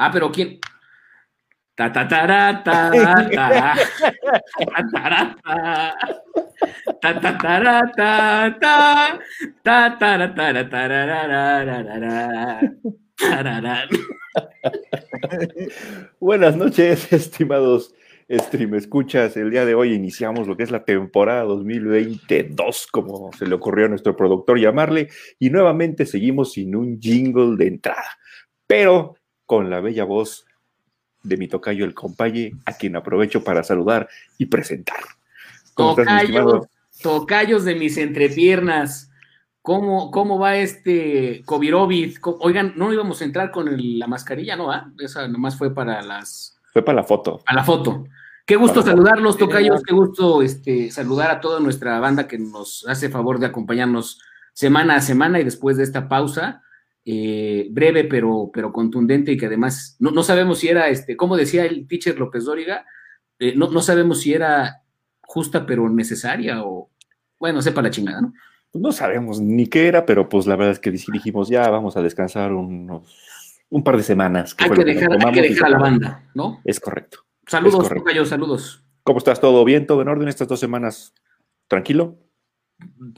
Ah, pero ¿quién? Ta ta ta ta ta ta ta ta ta ta ta ta ta Buenas noches, estimados stream escuchas. El día de hoy iniciamos lo que es la temporada 2022, como se le ocurrió a nuestro productor llamarle, y nuevamente seguimos sin un jingle de entrada, pero con la bella voz de mi tocayo el compaye, a quien aprovecho para saludar y presentar. Tocayos, tocayos de mis entrepiernas. ¿Cómo, ¿Cómo va este Covirovid? Oigan, no íbamos a entrar con la mascarilla, ¿no? ¿Ah? Esa nomás fue para las. Fue para la foto. A la foto. Qué gusto saludarlos, Tocayos, qué gusto este, saludar a toda nuestra banda que nos hace favor de acompañarnos semana a semana y después de esta pausa, eh, breve pero, pero contundente y que además no, no, sabemos si era, este, como decía el teacher López Dóriga, eh, no, no sabemos si era justa pero necesaria o, bueno, sepa la chingada, ¿no? Pues no sabemos ni qué era, pero pues la verdad es que dijimos ya vamos a descansar unos, un par de semanas. hay, que dejar, hay, que dejar, a la banda, ¿no? Es correcto. Saludos, Tocayo, saludos. ¿Cómo estás? ¿Todo bien? ¿Todo en orden estas dos semanas? ¿Tranquilo?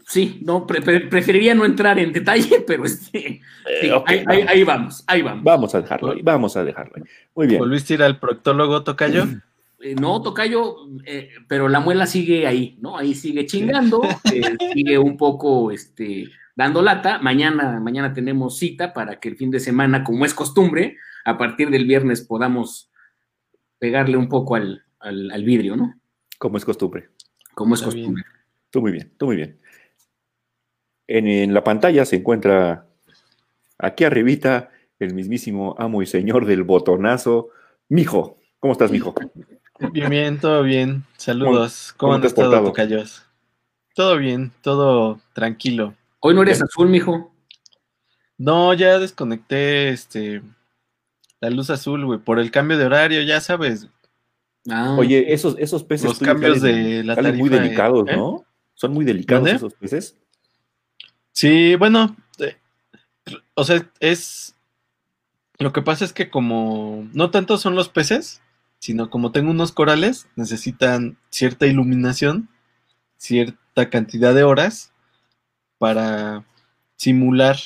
Sí, no, preferiría no entrar en detalle, pero este, eh, ahí, vamos, ahí vamos. Vamos a dejarlo, vamos a dejarlo. Muy bien. ¿Volviste a ir al proctólogo, Tocayo? Eh, no, Tocayo, eh, pero la muela sigue ahí, ¿no? Ahí sigue chingando, sigue un poco este, dando lata. Mañana, mañana tenemos cita para que el fin de semana, como es costumbre, a partir del viernes podamos pegarle un poco al, vidrio, ¿no? Como es costumbre. Como es costumbre. Tú muy bien, tú muy bien. En, la pantalla se encuentra aquí arribita el mismísimo amo y señor del botonazo, Mijo. ¿Cómo estás, Mijo? Bien, bien, todo bien. Saludos. ¿Cómo, han estado, Tocayos? Todo bien, todo tranquilo. Hoy no eres azul, mijo. No, ya desconecté este la luz azul, güey, por el cambio de horario, ya sabes. Ah. Oye, esos, esos peces los cambios de la muy delicados, ¿eh? ¿no? Son muy delicados esos peces. Sí, bueno, eh, o sea, es. Lo que pasa es que como no tanto son los peces, sino como tengo unos corales, necesitan cierta iluminación, cierta cantidad de horas para simular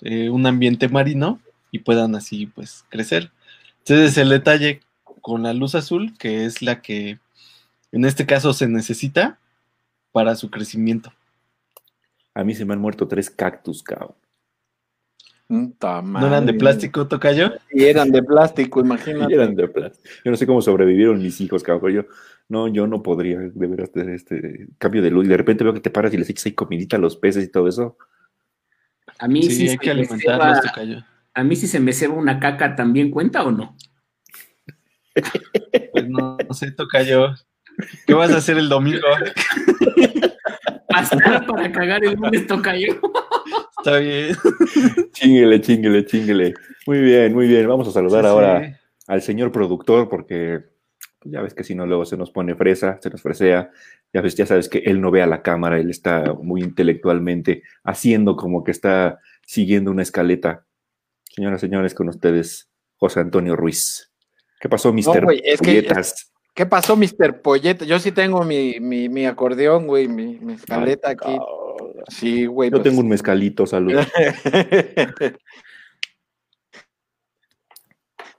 eh, un ambiente marino y puedan así pues crecer. Entonces el detalle con la luz azul, que es la que en este caso se necesita, para su crecimiento. A mí se me han muerto tres cactus, cabrón. ¿No eran de plástico, Tocayo? Y eran de plástico, imagínate. eran de plástico. Yo no sé cómo sobrevivieron mis hijos, cabrón. Yo, no, yo no podría de veras tener este cambio de luz. Y de repente veo que te paras y les echas ahí comidita a los peces y todo eso. A mí sí, hay que alimentarlos, Tocayo. A mí si se me ceba una caca, ¿también cuenta o no? Pues no, no sé, Tocayo. ¿Qué vas a hacer el domingo? Pasar para cagar el lunes tocayo. Está bien. Chinguele, chinguele, chinguele. Muy bien, muy bien. Vamos a saludar ahora al señor productor porque ya ves que si no luego se nos pone fresa, se nos fresea. Ya ves, ya sabes que él no ve a la cámara, él está muy intelectualmente haciendo como que está siguiendo una escaleta. Señoras y señores, con ustedes, José Antonio Ruiz. ¿Qué pasó, Mister no, ¿Qué pasó, Mr. Polleta? Yo sí tengo mi, mi, acordeón, güey, mi, escaleta aquí. Sí, güey. Yo pues tengo un mezcalito, saludos.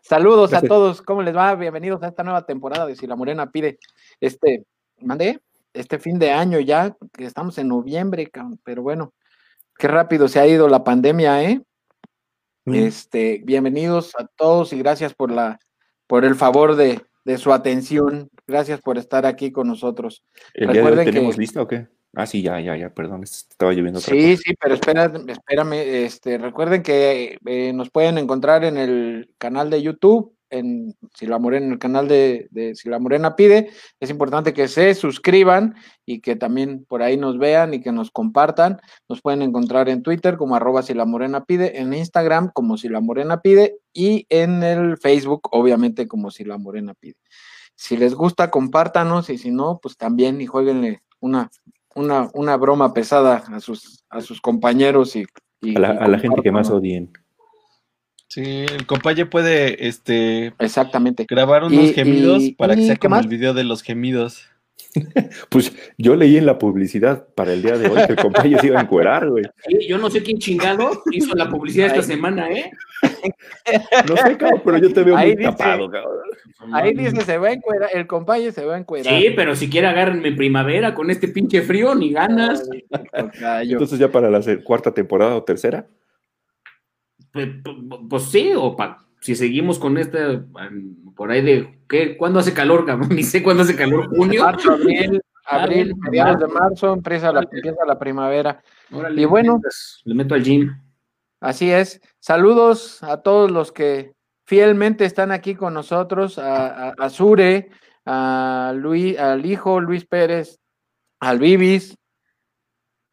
Saludos a todos, ¿cómo les va? Bienvenidos a esta nueva temporada de Si la Morena pide. Este, mandé este fin de año ya, que estamos en noviembre, pero bueno, qué rápido se ha ido la pandemia, ¿eh? Mm. Este, bienvenidos a todos y gracias por la, por el favor de, de su atención. Gracias por estar aquí con nosotros. ¿El día de tenemos lista o qué? Ah, sí, ya, ya, ya, perdón, estaba lloviendo. sí, sí, pero espera, espérame, este, recuerden que eh, nos pueden encontrar en el canal de YouTube, en Si la Morena, en el canal de, de, Si la Morena pide. Es importante que se suscriban y que también por ahí nos vean y que nos compartan. Nos pueden encontrar en Twitter como arroba Si la Morena pide, en Instagram como Si la Morena pide y en el Facebook, obviamente, como Si la Morena pide. Si les gusta, compártanos y si no, pues también y jueguenle una, una, una broma pesada a sus, a sus compañeros y, a la, gente que más odien. Sí, el compañero puede este Exactamente. grabar unos Y- gemidos y- para que sea ¿qué como más? el video de los gemidos. Pues yo leí en la publicidad para el día de hoy que el compañero se iba a encuerar, güey. Sí, yo no sé quién chingado hizo la publicidad esta semana, ¿eh? No sé, cabrón, pero yo te veo Ahí muy dice- tapado, cabrón. Ahí dice, se va a encuerar, el compañero se va a encuerar. Sí, pero si quiere agárrenme en primavera con este pinche frío, ni ganas. Entonces ya para la cuarta temporada o tercera. Pues, pues sí, o pa- si seguimos con este, por ahí de, ¿qué? ¿Cuándo hace calor, cabrón? Ni sé cuándo hace calor, junio. Marzo, abril, abril, mediados de marzo. empieza la, empieza la primavera. Órale, Y bueno. le meto al gym. Así es. Saludos a todos los que fielmente están aquí con nosotros, a, a, a Sure, a Luis, al hijo Luis Pérez, al Bibis,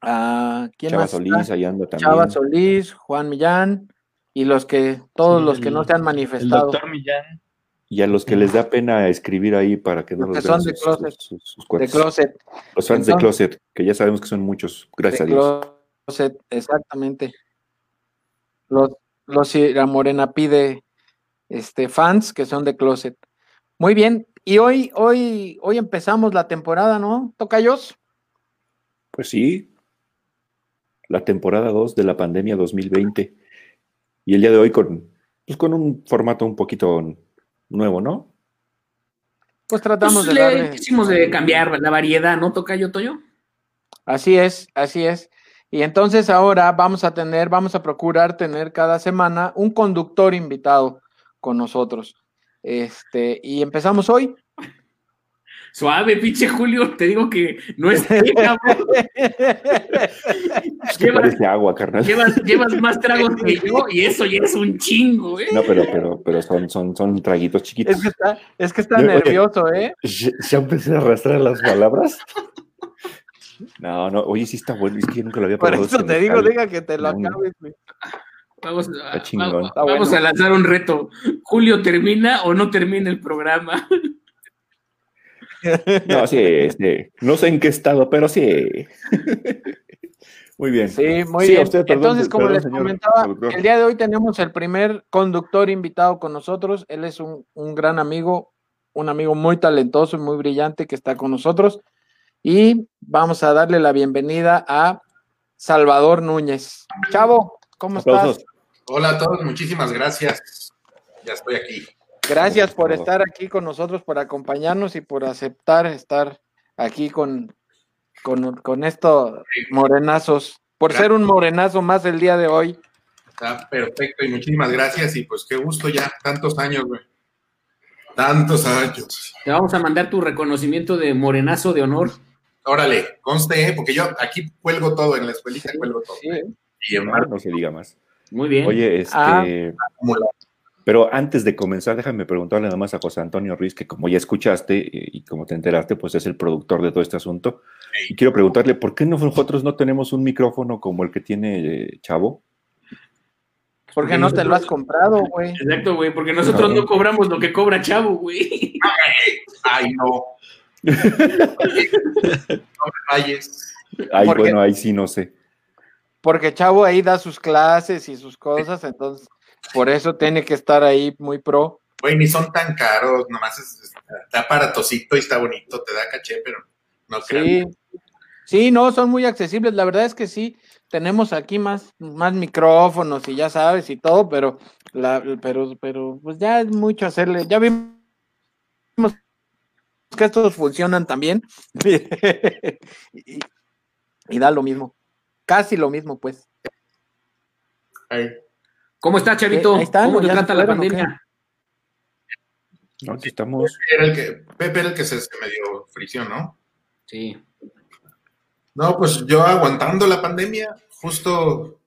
a quién Chava más está? Solís, anda también. Chava Solís, Juan Millán y los que todos Sí, los que el- no se han El manifestado. doctor Millán. Y a los que les da pena escribir ahí para que no Los los que son de sus, closet. sus- sus de cuates. closet. Los fans de Closet, que ya sabemos que son muchos, gracias a Dios. closet, exactamente. Los, los la Morena pide este, fans que son de closet. Muy bien. Y hoy, hoy, hoy empezamos la temporada, ¿no? Tocayos. Pues sí, la temporada 2 de la pandemia 2020. Y el día de hoy con, pues con un formato un poquito nuevo, ¿no? Pues tratamos Pues de le darle. quisimos de cambiar la variedad, ¿no, Tocayo Toyo? Así es, así es. Y entonces ahora vamos a tener, vamos a procurar tener cada semana un conductor invitado con nosotros. Este, y empezamos hoy. Suave, pinche Julio, te digo que no es Llevas, parece agua, carnal. llevas, llevas más tragos que yo y eso ya es un chingo, ¿eh? No, pero, pero, pero son, son, son traguitos chiquitos. Es que está, es que está nervioso, ¿eh? ¿Ya ya empecé a arrastrar las palabras? No, no, oye, sí está bueno, es que yo nunca lo había Por probado. eso sin te digo, deja que te lo No, acabes, güey. Vamos, a, Está chingón. vamos- Está vamos bueno. a lanzar un reto. Julio termina o no termina el programa. No, sí, este, no sé en qué estado, pero sí. Muy bien. Sí, muy Sí, bien. usted, perdón, Entonces, como perdón, les señor comentaba, el día de hoy tenemos el primer conductor invitado con nosotros. Él es un, un gran amigo, un amigo muy talentoso y muy brillante que está con nosotros. Y vamos a darle la bienvenida a Salvador Núñez. Chavo, ¿cómo Aplausos. estás? Hola a todos, muchísimas gracias. Ya estoy aquí. Gracias por estar aquí con nosotros, por acompañarnos y por aceptar estar aquí con, con, con estos morenazos, por ser un morenazo más el día de hoy. Está perfecto y muchísimas gracias. Y pues qué gusto ya, tantos años, güey. Tantos años. Te vamos a mandar tu reconocimiento de morenazo de honor. Órale, conste, ¿eh? porque yo aquí cuelgo todo, en la escuelita cuelgo todo. Sí. Y en No, mar no se diga más. Muy bien. Oye, este. Ah. Pero antes de comenzar, déjame preguntarle nada más a José Antonio Ruiz, que como ya escuchaste eh, y como te enteraste, pues es el productor de todo este asunto. Y quiero preguntarle, ¿por qué no- nosotros no tenemos un micrófono como el que tiene eh, Chavo? Porque no te lo has comprado, güey. Exacto, güey, porque nosotros No. no cobramos lo que cobra Chavo, güey. Ay, no. no me falles. Ay, Porque- bueno, ahí sí no sé. Porque Chavo ahí da sus clases y sus cosas, entonces por eso tiene que estar ahí muy pro. Güey, ni son tan caros, nomás es, es- está aparatosito y está bonito, te da caché, pero no creo. Sí, sí, no, son muy accesibles. La verdad es que sí, tenemos aquí más, más micrófonos y ya sabes y todo, pero, la, pero, pero pues ya es mucho hacerle. Ya vimos que estos funcionan también y, y da lo mismo, casi lo mismo, pues. Ay, ¿Cómo está, Chavito? Eh, ahí están, ¿Cómo te ¿ya se trata la pandemia? No, aquí estamos. Era el que, Pepe era el que se, se me dio fricción, ¿no? Sí. No, pues yo aguantando la pandemia, justo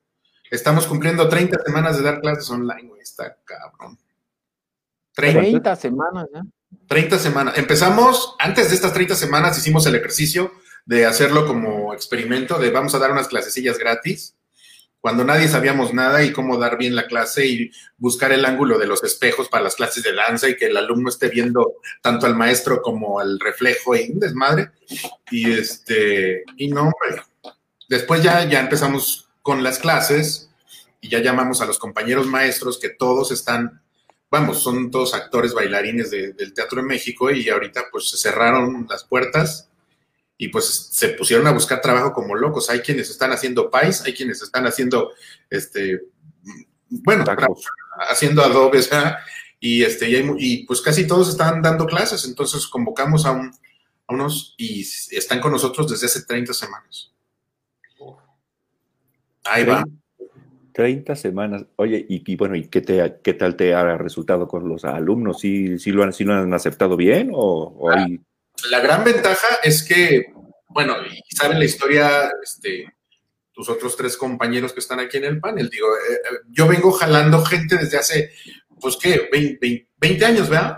estamos cumpliendo 30 semanas de dar clases online, güey, está cabrón. 30, 30 semanas, ¿ya? 30 semanas. Empezamos, antes de estas 30 semanas hicimos el ejercicio de hacerlo como experimento, de vamos a dar unas clasecillas gratis, cuando nadie sabíamos nada y cómo dar bien la clase y buscar el ángulo de los espejos para las clases de danza y que el alumno esté viendo tanto al maestro como al reflejo y un desmadre. Y este, y no. Después ya, ya empezamos con las clases y ya llamamos a los compañeros maestros que todos están, vamos, son todos actores bailarines del Teatro de México y ahorita pues se cerraron las puertas y pues se pusieron a buscar trabajo como locos. Hay quienes están haciendo pais, hay quienes están haciendo, este, bueno, haciendo adobes, y este, y, pues casi todos están dando clases, entonces convocamos a, un, a unos y están con nosotros desde hace 30 semanas. Ahí va. 30 semanas. Oye, y, bueno, ¿y qué, te, qué tal te ha resultado con los alumnos? ¿Sí, sí, lo, han, sí lo han aceptado bien o, hay... La gran ventaja es que, bueno, y saben la historia, este, tus otros tres compañeros que están aquí en el panel, digo, eh, eh, yo vengo jalando gente desde hace, pues, ¿qué? 20, años, ¿verdad?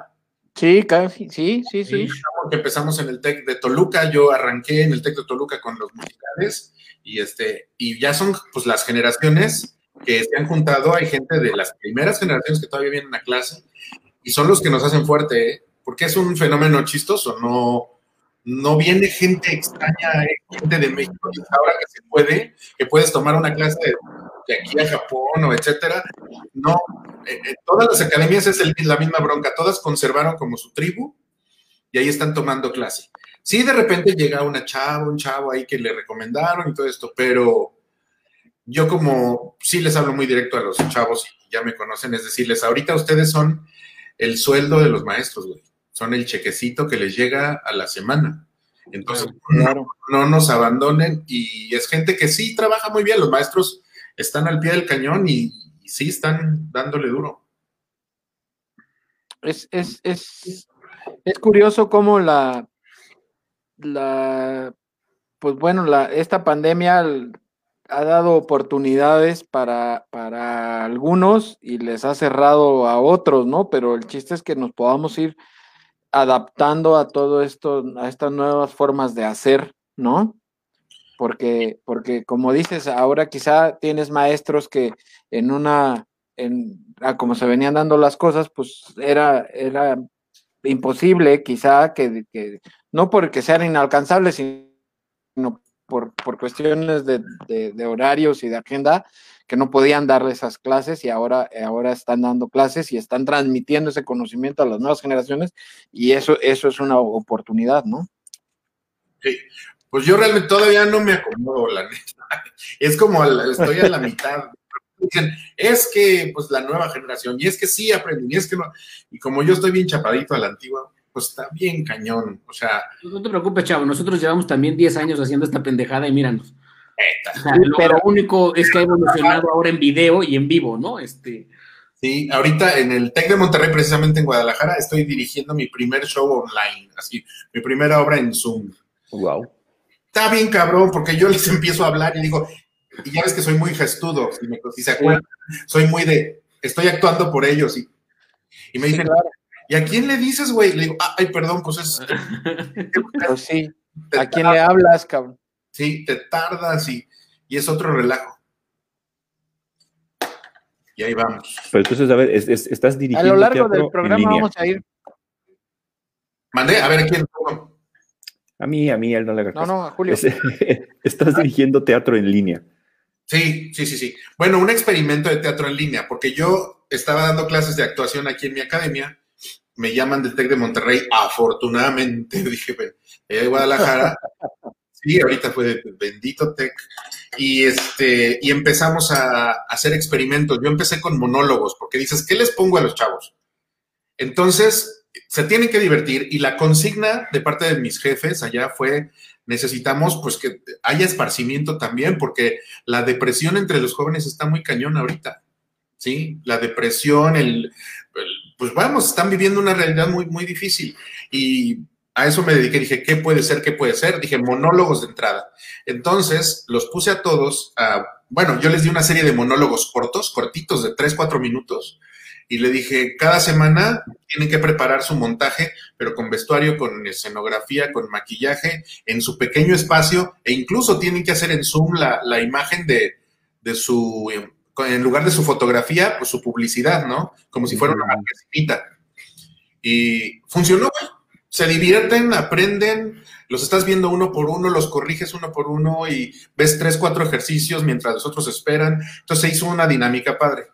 Sí, casi, sí, sí, sí. Empezamos en el TEC de Toluca, yo arranqué en el TEC de Toluca con los musicales y este, y ya son pues las generaciones que se han juntado, hay gente de las primeras generaciones que todavía vienen a clase y son los que nos hacen fuerte, ¿eh? Porque es un fenómeno chistoso, no, no viene gente extraña, ¿eh? gente de México, ahora que se puede, que puedes tomar una clase de, aquí a Japón o etcétera. No, eh, todas las academias es la misma bronca, todas conservaron como su tribu y ahí están tomando clase. Sí, de repente llega una chava, un chavo ahí que le recomendaron y todo esto, pero yo como sí les hablo muy directo a los chavos y ya me conocen, es decirles, ahorita ustedes son el sueldo de los maestros, güey. Son el chequecito que les llega a la semana. Entonces, no, nos abandonen y es gente que sí trabaja muy bien. Los maestros están al pie del cañón y, sí están dándole duro. Es, es, es, es curioso cómo la, la, pues bueno, la, esta pandemia ha dado oportunidades para, para algunos y les ha cerrado a otros, ¿no? Pero el chiste es que nos podamos ir adaptando a todo esto, a estas nuevas formas de hacer, ¿no? Porque, porque como dices, ahora quizá tienes maestros que en una, en, como se venían dando las cosas, pues era, era imposible quizá que, que no porque sean inalcanzables, sino por, cuestiones de, horarios y de agenda, que no podían dar esas clases y ahora, ahora están dando clases y están transmitiendo ese conocimiento a las nuevas generaciones y eso, eso es una oportunidad, ¿no? Sí, pues yo realmente todavía no me acomodo, la neta. Es como, estoy a la mitad. Dicen, es que, pues, la nueva generación, y es que sí aprendí, y es que no, y como yo estoy bien chapadito a la antigua, pues está bien cañón. O sea. No te preocupes, chavo. Nosotros llevamos también 10 años haciendo esta pendejada y míranos. Pero lo único es que ha evolucionado ahora en video y en vivo, ¿no? Este. Sí, ahorita en el TEC de Monterrey, precisamente en Guadalajara, estoy dirigiendo mi primer show online, así, mi primera obra en Zoom. Wow. Está bien cabrón, porque yo les empiezo a hablar y digo, y ya ves que soy muy gestudo, si, me, se acuerdan, soy muy de, estoy actuando por ellos y, y me dicen, ¿Y a quién le dices, güey? Le digo, ah, ay, perdón, pues es. pues sí. ¿A quién le hablas, cabrón? Sí, te tardas y, y, es otro relajo. Y ahí vamos. Pero entonces, a ver, estás dirigiendo. A lo largo del programa vamos a ir. Mandé, a ver, ¿a quién? A mí, a mí, él no le No, no, a Julio. estás dirigiendo teatro en línea. Sí, sí, sí, sí. Bueno, un experimento de teatro en línea, porque yo estaba dando clases de actuación aquí en mi academia me llaman del TEC de Monterrey, afortunadamente, dije, de Guadalajara. Sí, ahorita fue bendito TEC. Y, este, y empezamos a, hacer experimentos. Yo empecé con monólogos, porque dices, ¿qué les pongo a los chavos? Entonces, se tienen que divertir y la consigna de parte de mis jefes allá fue, necesitamos pues que haya esparcimiento también, porque la depresión entre los jóvenes está muy cañón ahorita. ¿Sí? La depresión, el pues vamos, están viviendo una realidad muy, muy difícil. Y a eso me dediqué, dije, ¿qué puede ser? ¿Qué puede ser? Dije, monólogos de entrada. Entonces, los puse a todos, a, bueno, yo les di una serie de monólogos cortos, cortitos, de 3, 4 minutos, y le dije, cada semana tienen que preparar su montaje, pero con vestuario, con escenografía, con maquillaje, en su pequeño espacio, e incluso tienen que hacer en Zoom la, la imagen de, de su en lugar de su fotografía, pues su publicidad, ¿no? Como si fuera una marquesita. Y funcionó, se divierten, aprenden, los estás viendo uno por uno, los corriges uno por uno y ves tres, cuatro ejercicios mientras los otros esperan. Entonces se hizo una dinámica padre.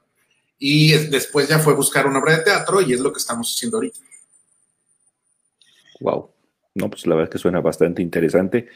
Y después ya fue buscar una obra de teatro y es lo que estamos haciendo ahorita. Wow. No, pues la verdad es que suena bastante interesante,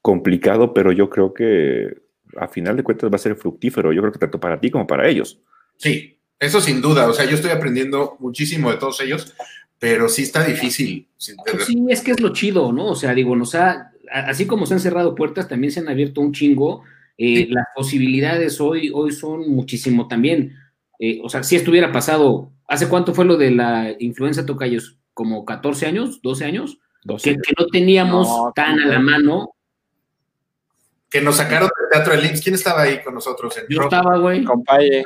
complicado, pero yo creo que a final de cuentas va a ser fructífero. Yo creo que tanto para ti como para ellos. Sí, eso sin duda. O sea, yo estoy aprendiendo muchísimo de todos ellos, pero sí está difícil. Pues sí, es que es lo chido, ¿no? O sea, digo, nos ha, así como se han cerrado puertas, también se han abierto un chingo. Eh, las posibilidades hoy, hoy son muchísimo también. Eh, o sea, si estuviera pasado, ¿hace cuánto fue lo de la influenza Tocayos? ¿Como 14 años? ¿12 años? Que, no teníamos tan a la mano. Que nos sacaron del teatro de Links. ¿Quién estaba ahí con nosotros? Yo estaba, güey. Compañe.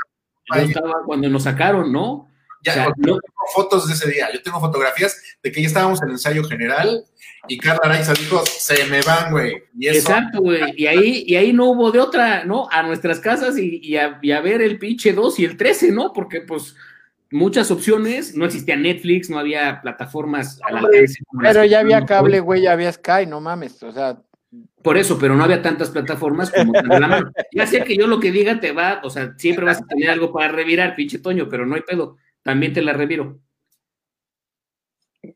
Yo estaba cuando nos sacaron, ¿no? Ya, yo tengo fotos de ese día, yo tengo fotografías de que ya estábamos en el ensayo general y Carla Araiza dijo, se me van, güey. Exacto, güey. Y ahí, y ahí no hubo de otra, ¿no? A nuestras casas y, a, ver el pinche 2 y el 13, ¿no? Porque pues muchas opciones, no existía Netflix, no había plataformas a la Pero ya había cable, güey, ya había Sky, no mames, o sea. Por eso, pero no había tantas plataformas como la mano. Ya sé que yo lo que diga te va, o sea, siempre vas a tener algo para revirar, pinche Toño, pero no hay pedo también te la reviro.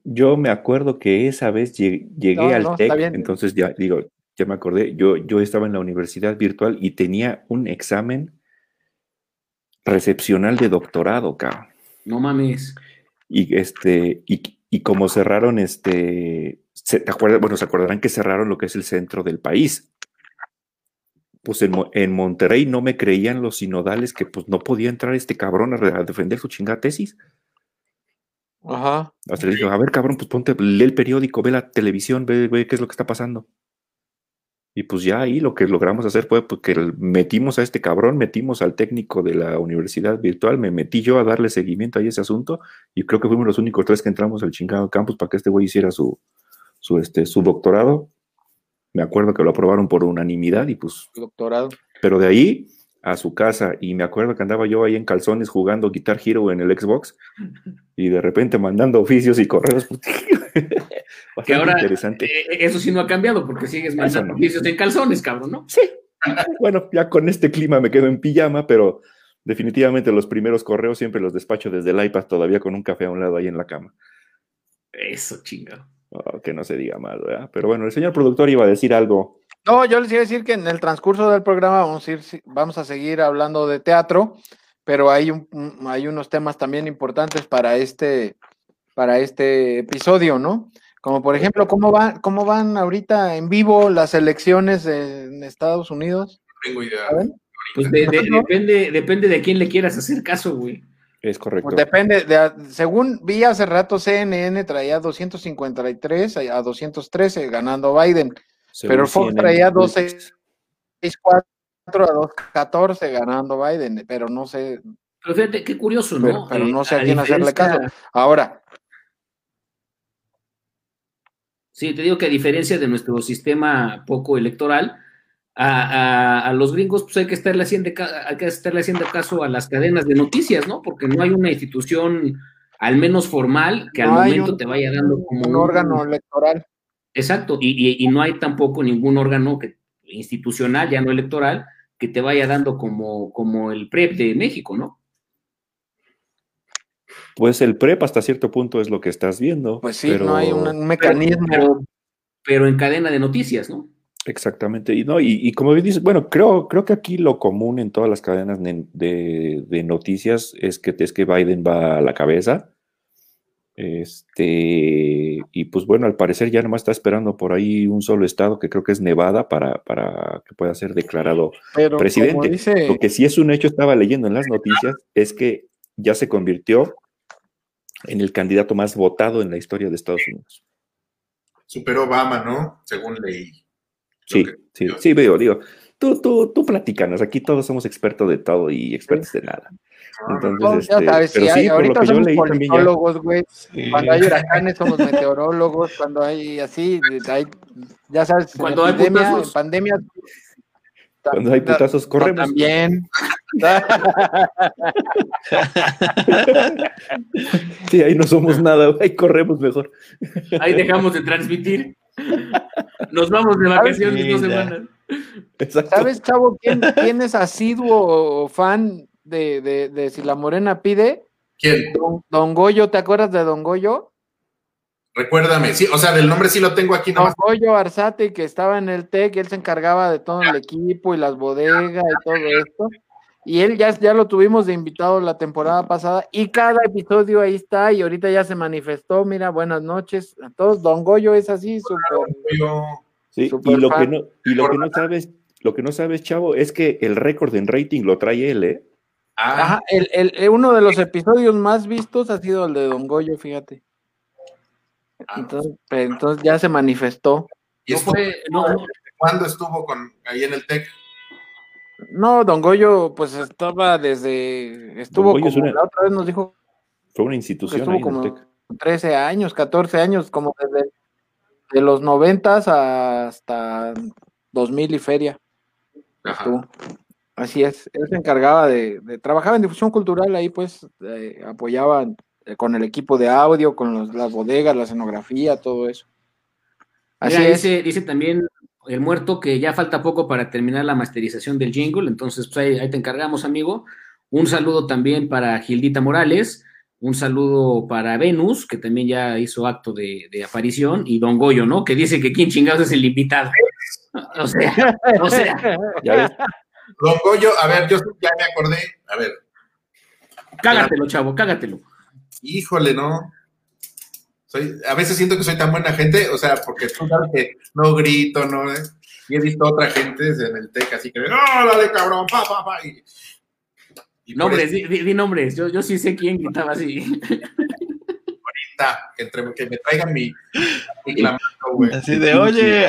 Yo me acuerdo que esa vez llegué, al TEC, entonces ya digo, ya me acordé, yo, yo estaba en la universidad virtual y tenía un examen recepcional de doctorado, cabrón. No mames. Y este, y, y como cerraron este, ¿te acuerdas? Bueno, se acordarán que cerraron lo que es el centro del país. Pues en, en, Monterrey no me creían los sinodales que pues no podía entrar este cabrón a, defender su chingada tesis. Ajá. Hasta le dije, a ver, cabrón, pues ponte, lee el periódico, ve la televisión, ve, ve qué es lo que está pasando. Y pues ya ahí lo que logramos hacer fue porque pues, metimos a este cabrón, metimos al técnico de la universidad virtual, me metí yo a darle seguimiento a ese asunto y creo que fuimos los únicos tres que entramos al chingado campus para que este güey hiciera su, su, este, su doctorado me acuerdo que lo aprobaron por unanimidad y pues... Doctorado. Pero de ahí a su casa y me acuerdo que andaba yo ahí en calzones jugando Guitar Hero en el Xbox y de repente mandando oficios y correos. que ahora interesante. Eh, eso sí no ha cambiado porque sigues mandando oficios en calzones, cabrón, ¿no? Sí. bueno, ya con este clima me quedo en pijama, pero definitivamente los primeros correos siempre los despacho desde el iPad todavía con un café a un lado ahí en la cama. Eso, chingado. Oh, que no se diga más, ¿verdad? Pero bueno, el señor productor iba a decir algo. No, yo les iba a decir que en el transcurso del programa vamos a, ir, vamos a seguir hablando de teatro, pero hay, un, hay unos temas también importantes para este, para este episodio, ¿no? Como por ejemplo, ¿cómo, va, ¿cómo van ahorita en vivo las elecciones en Estados Unidos? No tengo idea. Pues depende, depende de quién le quieras hacer caso, güey. Es correcto. Pues depende, de, según vi hace rato, CNN traía 253 a 213 ganando Biden, pero Fox traía 264 a 214 ganando Biden, pero no sé. Pero fíjate, qué curioso, ¿no? Pero, no sé a, quién hacerle caso. Ahora. Sí, te digo que a diferencia de nuestro sistema poco electoral, a, los gringos, pues hay que estarle haciendo, hay que estarle haciendo caso a las cadenas de noticias, ¿no? Porque no hay una institución, al menos formal, que al momento te vaya dando como un, órgano electoral. Exacto, y, no hay tampoco ningún órgano que, institucional, ya no electoral, que te vaya dando como, como el PREP de México, ¿no? Pues el PREP hasta cierto punto es lo que estás viendo. Pues sí, no hay un, mecanismo. pero en cadena de noticias, ¿no? Exactamente. Y, no, y, como dices, bueno, creo, creo que aquí lo común en todas las cadenas de, noticias es que, es que Biden va a la cabeza. Este, y pues bueno, al parecer ya nomás está esperando por ahí un solo estado, que creo que es Nevada, para, para que pueda ser declarado presidente. Lo que sí es un hecho, estaba leyendo en las noticias, es que ya se convirtió en el candidato más votado en la historia de Estados Unidos. Superó Obama, ¿no? Según leí. Sí, sí, sí, veo, digo, tú, tú, tú platicanos, aquí todos somos expertos de todo y expertos de nada. Entonces, este, pero sí, por lo que yo leí ya... güey. Cuando hay huracanes somos meteorólogos, cuando hay así, hay, ya sabes, cuando hay pandemia, pandemia Cuando hay putazos, No, corremos. también. Sí, ahí no somos nada, ahí corremos mejor. Ahí dejamos de transmitir. Nos vamos de vacaciones Sí, dos semanas. Exacto. ¿Sabes, chavo, quién, quién es asiduo o fan de, de, de Si la Morena pide? ¿Quién? Don, Don Goyo, ¿te acuerdas de Don Goyo? Recuérdame. Sí, o sea, del nombre sí lo tengo aquí Don nomás. Goyo Arzate, que estaba en el TEC, él se encargaba de todo el equipo y las bodegas y todo esto. Y él ya, ya lo tuvimos de invitado la temporada pasada y cada episodio ahí está y ahorita ya se manifestó. Mira, buenas noches a todos. Don Goyo es así, súper. Sí, y lo que no, y lo que no sabes, lo que no sabes, chavo, es que el récord en rating lo trae él, ¿eh? Ah, Ajá, el, el- el- uno de los episodios más vistos ha sido el de Don Goyo, fíjate. Ah. Entonces, pues, entonces ya se manifestó. ¿Y No fue, no, cuándo estuvo con, ahí en el TEC? No, Don Goyo, pues estaba desde. Estuvo como una- la otra vez nos dijo Fue una institución estuvo ahí en el como TEC. 13 años, 14 años, como desde de los 90 hasta 2000 y feria. Ajá. estuvo. Así es, él se encargaba de, de trabajaba en difusión cultural ahí, pues eh, apoyaba eh, con el equipo de audio, con los- las bodegas, la escenografía, todo eso. Así Mira, es. dice, dice también el muerto que ya falta poco para terminar la masterización del jingle, entonces pues ahí, ahí te encargamos, amigo. Un saludo también para Gildita Morales, un saludo para Venus, que también ya hizo acto de, de aparición, y Don Goyo, ¿no? Que dice que quién chingados es el invitado. O sea, o sea, ¿Ya ves? Don Goyo, a ver, yo ya me acordé. A ver, cágatelo, chavo, cágatelo. Híjole, ¿no? Soy, a veces siento que soy tan buena gente, o sea, porque tú sabes que no grito, ¿no? Y he visto otra gente en el TEC así que, ¡no, dale, cabrón! Pa, pa, pa! Y, Nombres, di, di- di nombres, yo, yo sí sé quién gritaba así. ahorita, que, entre- que me traigan mi, mi clamato, güey. Así de, oye,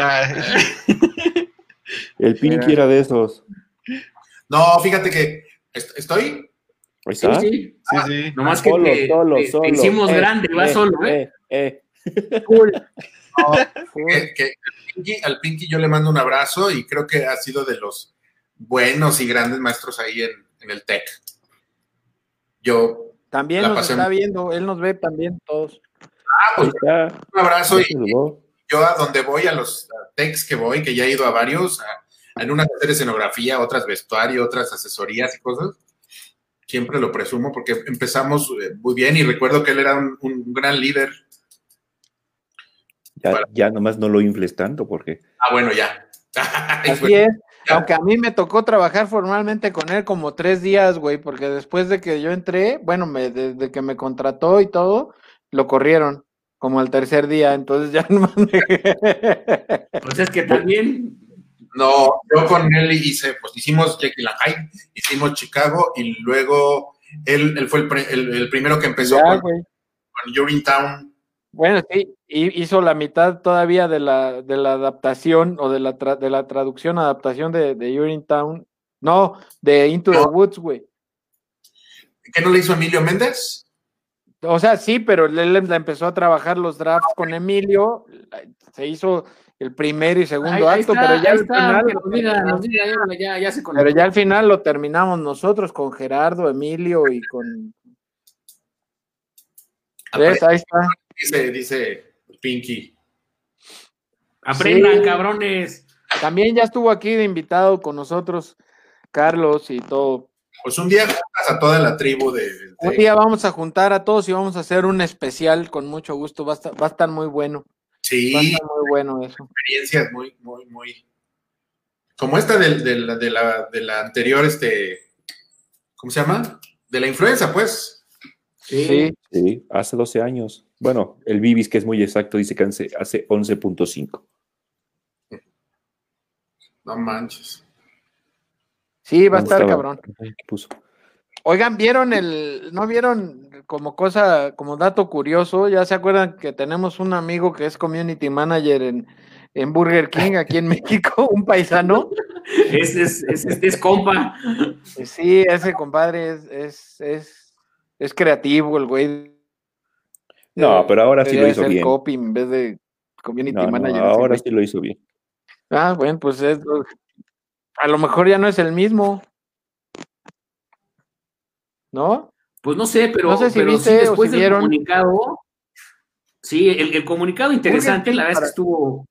El Pinky era de esos. No, fíjate que est- estoy, Ahí Sí, está. sí, sí, sí. nomás que Solo, te, solo, te- te solo. hicimos Eh, grande, va eh, solo, ¿eh? eh, eh. Cool. que, que al, Pinky, al Pinky yo le mando un abrazo y creo que ha sido de los buenos y grandes maestros ahí en, en el TEC. Yo, También La nos pasé está viendo, él nos ve también todos. ah, pues un abrazo y, yo a donde voy, a los techs que voy, que ya he ido a varios, a- en unas hacer escenografía, otras vestuario, otras asesorías y cosas, siempre lo presumo porque empezamos eh, muy bien y recuerdo que él era un, un gran líder. Ya, ya nomás no lo infles tanto porque Ah, bueno, ya. Así es. Ya. Aunque a mí me tocó trabajar formalmente con él como tres días, güey, porque después de que yo entré, bueno, me, desde que me contrató y todo, lo corrieron como al tercer día, entonces ya no Pues es que también, No, yo con él hice, pues hicimos Jekyll and Hyde, hicimos Chicago y luego él, él fue el, pre- el- el primero que empezó Ya, con, con Urinetown. Bueno, sí, y hizo la mitad todavía de la, de la adaptación o de la, tra- de la traducción, adaptación de, de Urinetown. No, de Into the. Woods, güey. ¿Qué no le hizo Emilio Méndez? O sea, sí, pero él la empezó a trabajar los drafts con Emilio, se hizo el primero y segundo ahí acto, está, pero ya al está, final ya, ya, se Pero ya al final lo terminamos nosotros con Gerardo, Emilio y con. ¿Ves? Ahí está. Dice, dice Pinky. Aprendan, Sí. cabrones. También ya estuvo aquí de invitado con nosotros, Carlos y todo. Pues un día juntas a toda la tribu de, de- Un día vamos a juntar a todos y vamos a hacer un especial con mucho gusto. Va a estar, va a estar muy bueno. Sí, Va a estar muy bueno eso. experiencias muy, muy, muy. Como esta del- del- de, la, de la anterior, este, ¿cómo se llama? De la influenza, pues. Sí. sí, hace 12 años. Bueno, el Bibis, que es muy exacto, dice que hace, hace 11.5. No manches. Sí, va a ¿Dónde estar estaba? cabrón. Ay, ¿qué puso? Oigan, ¿vieron el, no vieron como cosa, como dato curioso? Ya se acuerdan que tenemos un amigo que es community manager en, en Burger King aquí en México, un paisano. Es, es, es, es, es compa. Sí, ese compadre es, es, es, es creativo, el güey. No, pero ahora sí lo hizo bien. copy en vez de community No, manager. ahora sí lo hizo bien. Ah, bueno, pues es, a lo mejor ya no es el mismo. ¿No? Pues no sé, pero, No sé si pero viste sí, o después si del vieron. comunicado, sí, el, el comunicado interesante, la verdad es que estuvo,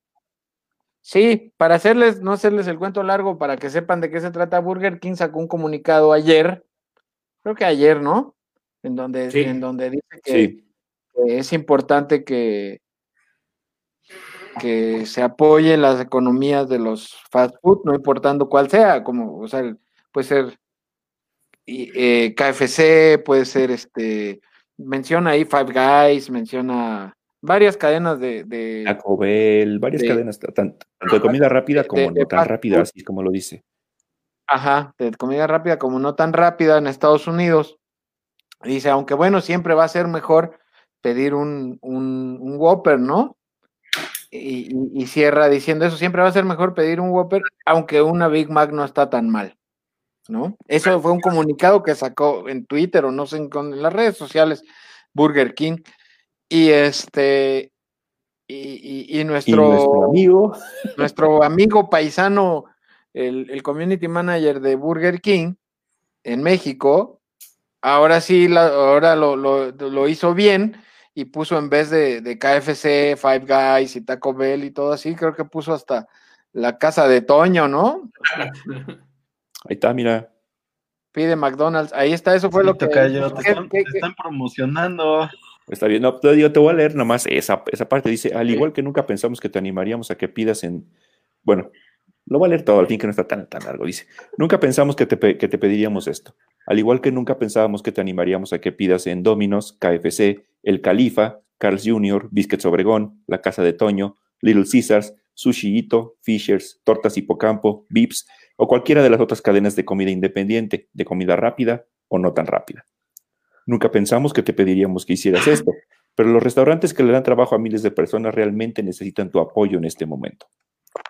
Sí, para hacerles, no hacerles el cuento largo, para que sepan de qué se trata, Burger King sacó un comunicado ayer, creo que ayer, ¿no? En donde, Sí. en donde dice que, Sí, que es importante que, que se apoye las economías de los fast food, no importando cuál sea, como, o sea, puede ser y, eh, KFC, puede ser este, menciona ahí Five Guys, menciona varias cadenas de, de Taco Bell, varias de- cadenas, tan- tanto de comida rápida como de- no tan rápida, así como lo dice. Ajá, de comida rápida como no tan rápida en Estados Unidos. Dice, aunque bueno, siempre va a ser mejor pedir un, un, un Whopper, ¿no? Y, y- y cierra diciendo eso, siempre va a ser mejor pedir un Whopper, aunque una Big Mac no está tan mal, ¿no? Eso fue un comunicado que sacó en Twitter o no sé, en, las redes sociales Burger King. Y este, y, y- y Y nuestro, nuestro amigo, nuestro amigo paisano, el, el community manager de Burger King en México, ahora sí, la- ahora lo, lo- lo hizo bien y puso en vez de, de KFC, Five Guys y Taco Bell y todo así, creo que puso hasta la casa de Toño, ¿no? ahí está, mira. Pide McDonald's, ahí está, eso fue Sí, lo que... te ¿qué- están, qué- te están promocionando. Está bien, no, te, yo te voy a leer nomás esa, esa parte. Dice, al igual que nunca pensamos que te animaríamos a que pidas en... Bueno, lo voy a leer todo, al fin que no está tan, tan largo. Dice, nunca pensamos que te, que te pediríamos esto. Al igual que nunca pensábamos que te animaríamos a que pidas en Domino's, KFC, El Califa, Carl's Jr., Biscuits Obregón, La Casa de Toño, Little Caesars, Sushi Ito, Fishers, Tortas Hipocampo, Vips o cualquiera de las otras cadenas de comida independiente, de comida rápida o no tan rápida. Nunca pensamos que te pediríamos que hicieras esto, pero los restaurantes que le dan trabajo a miles de personas realmente necesitan tu apoyo en este momento.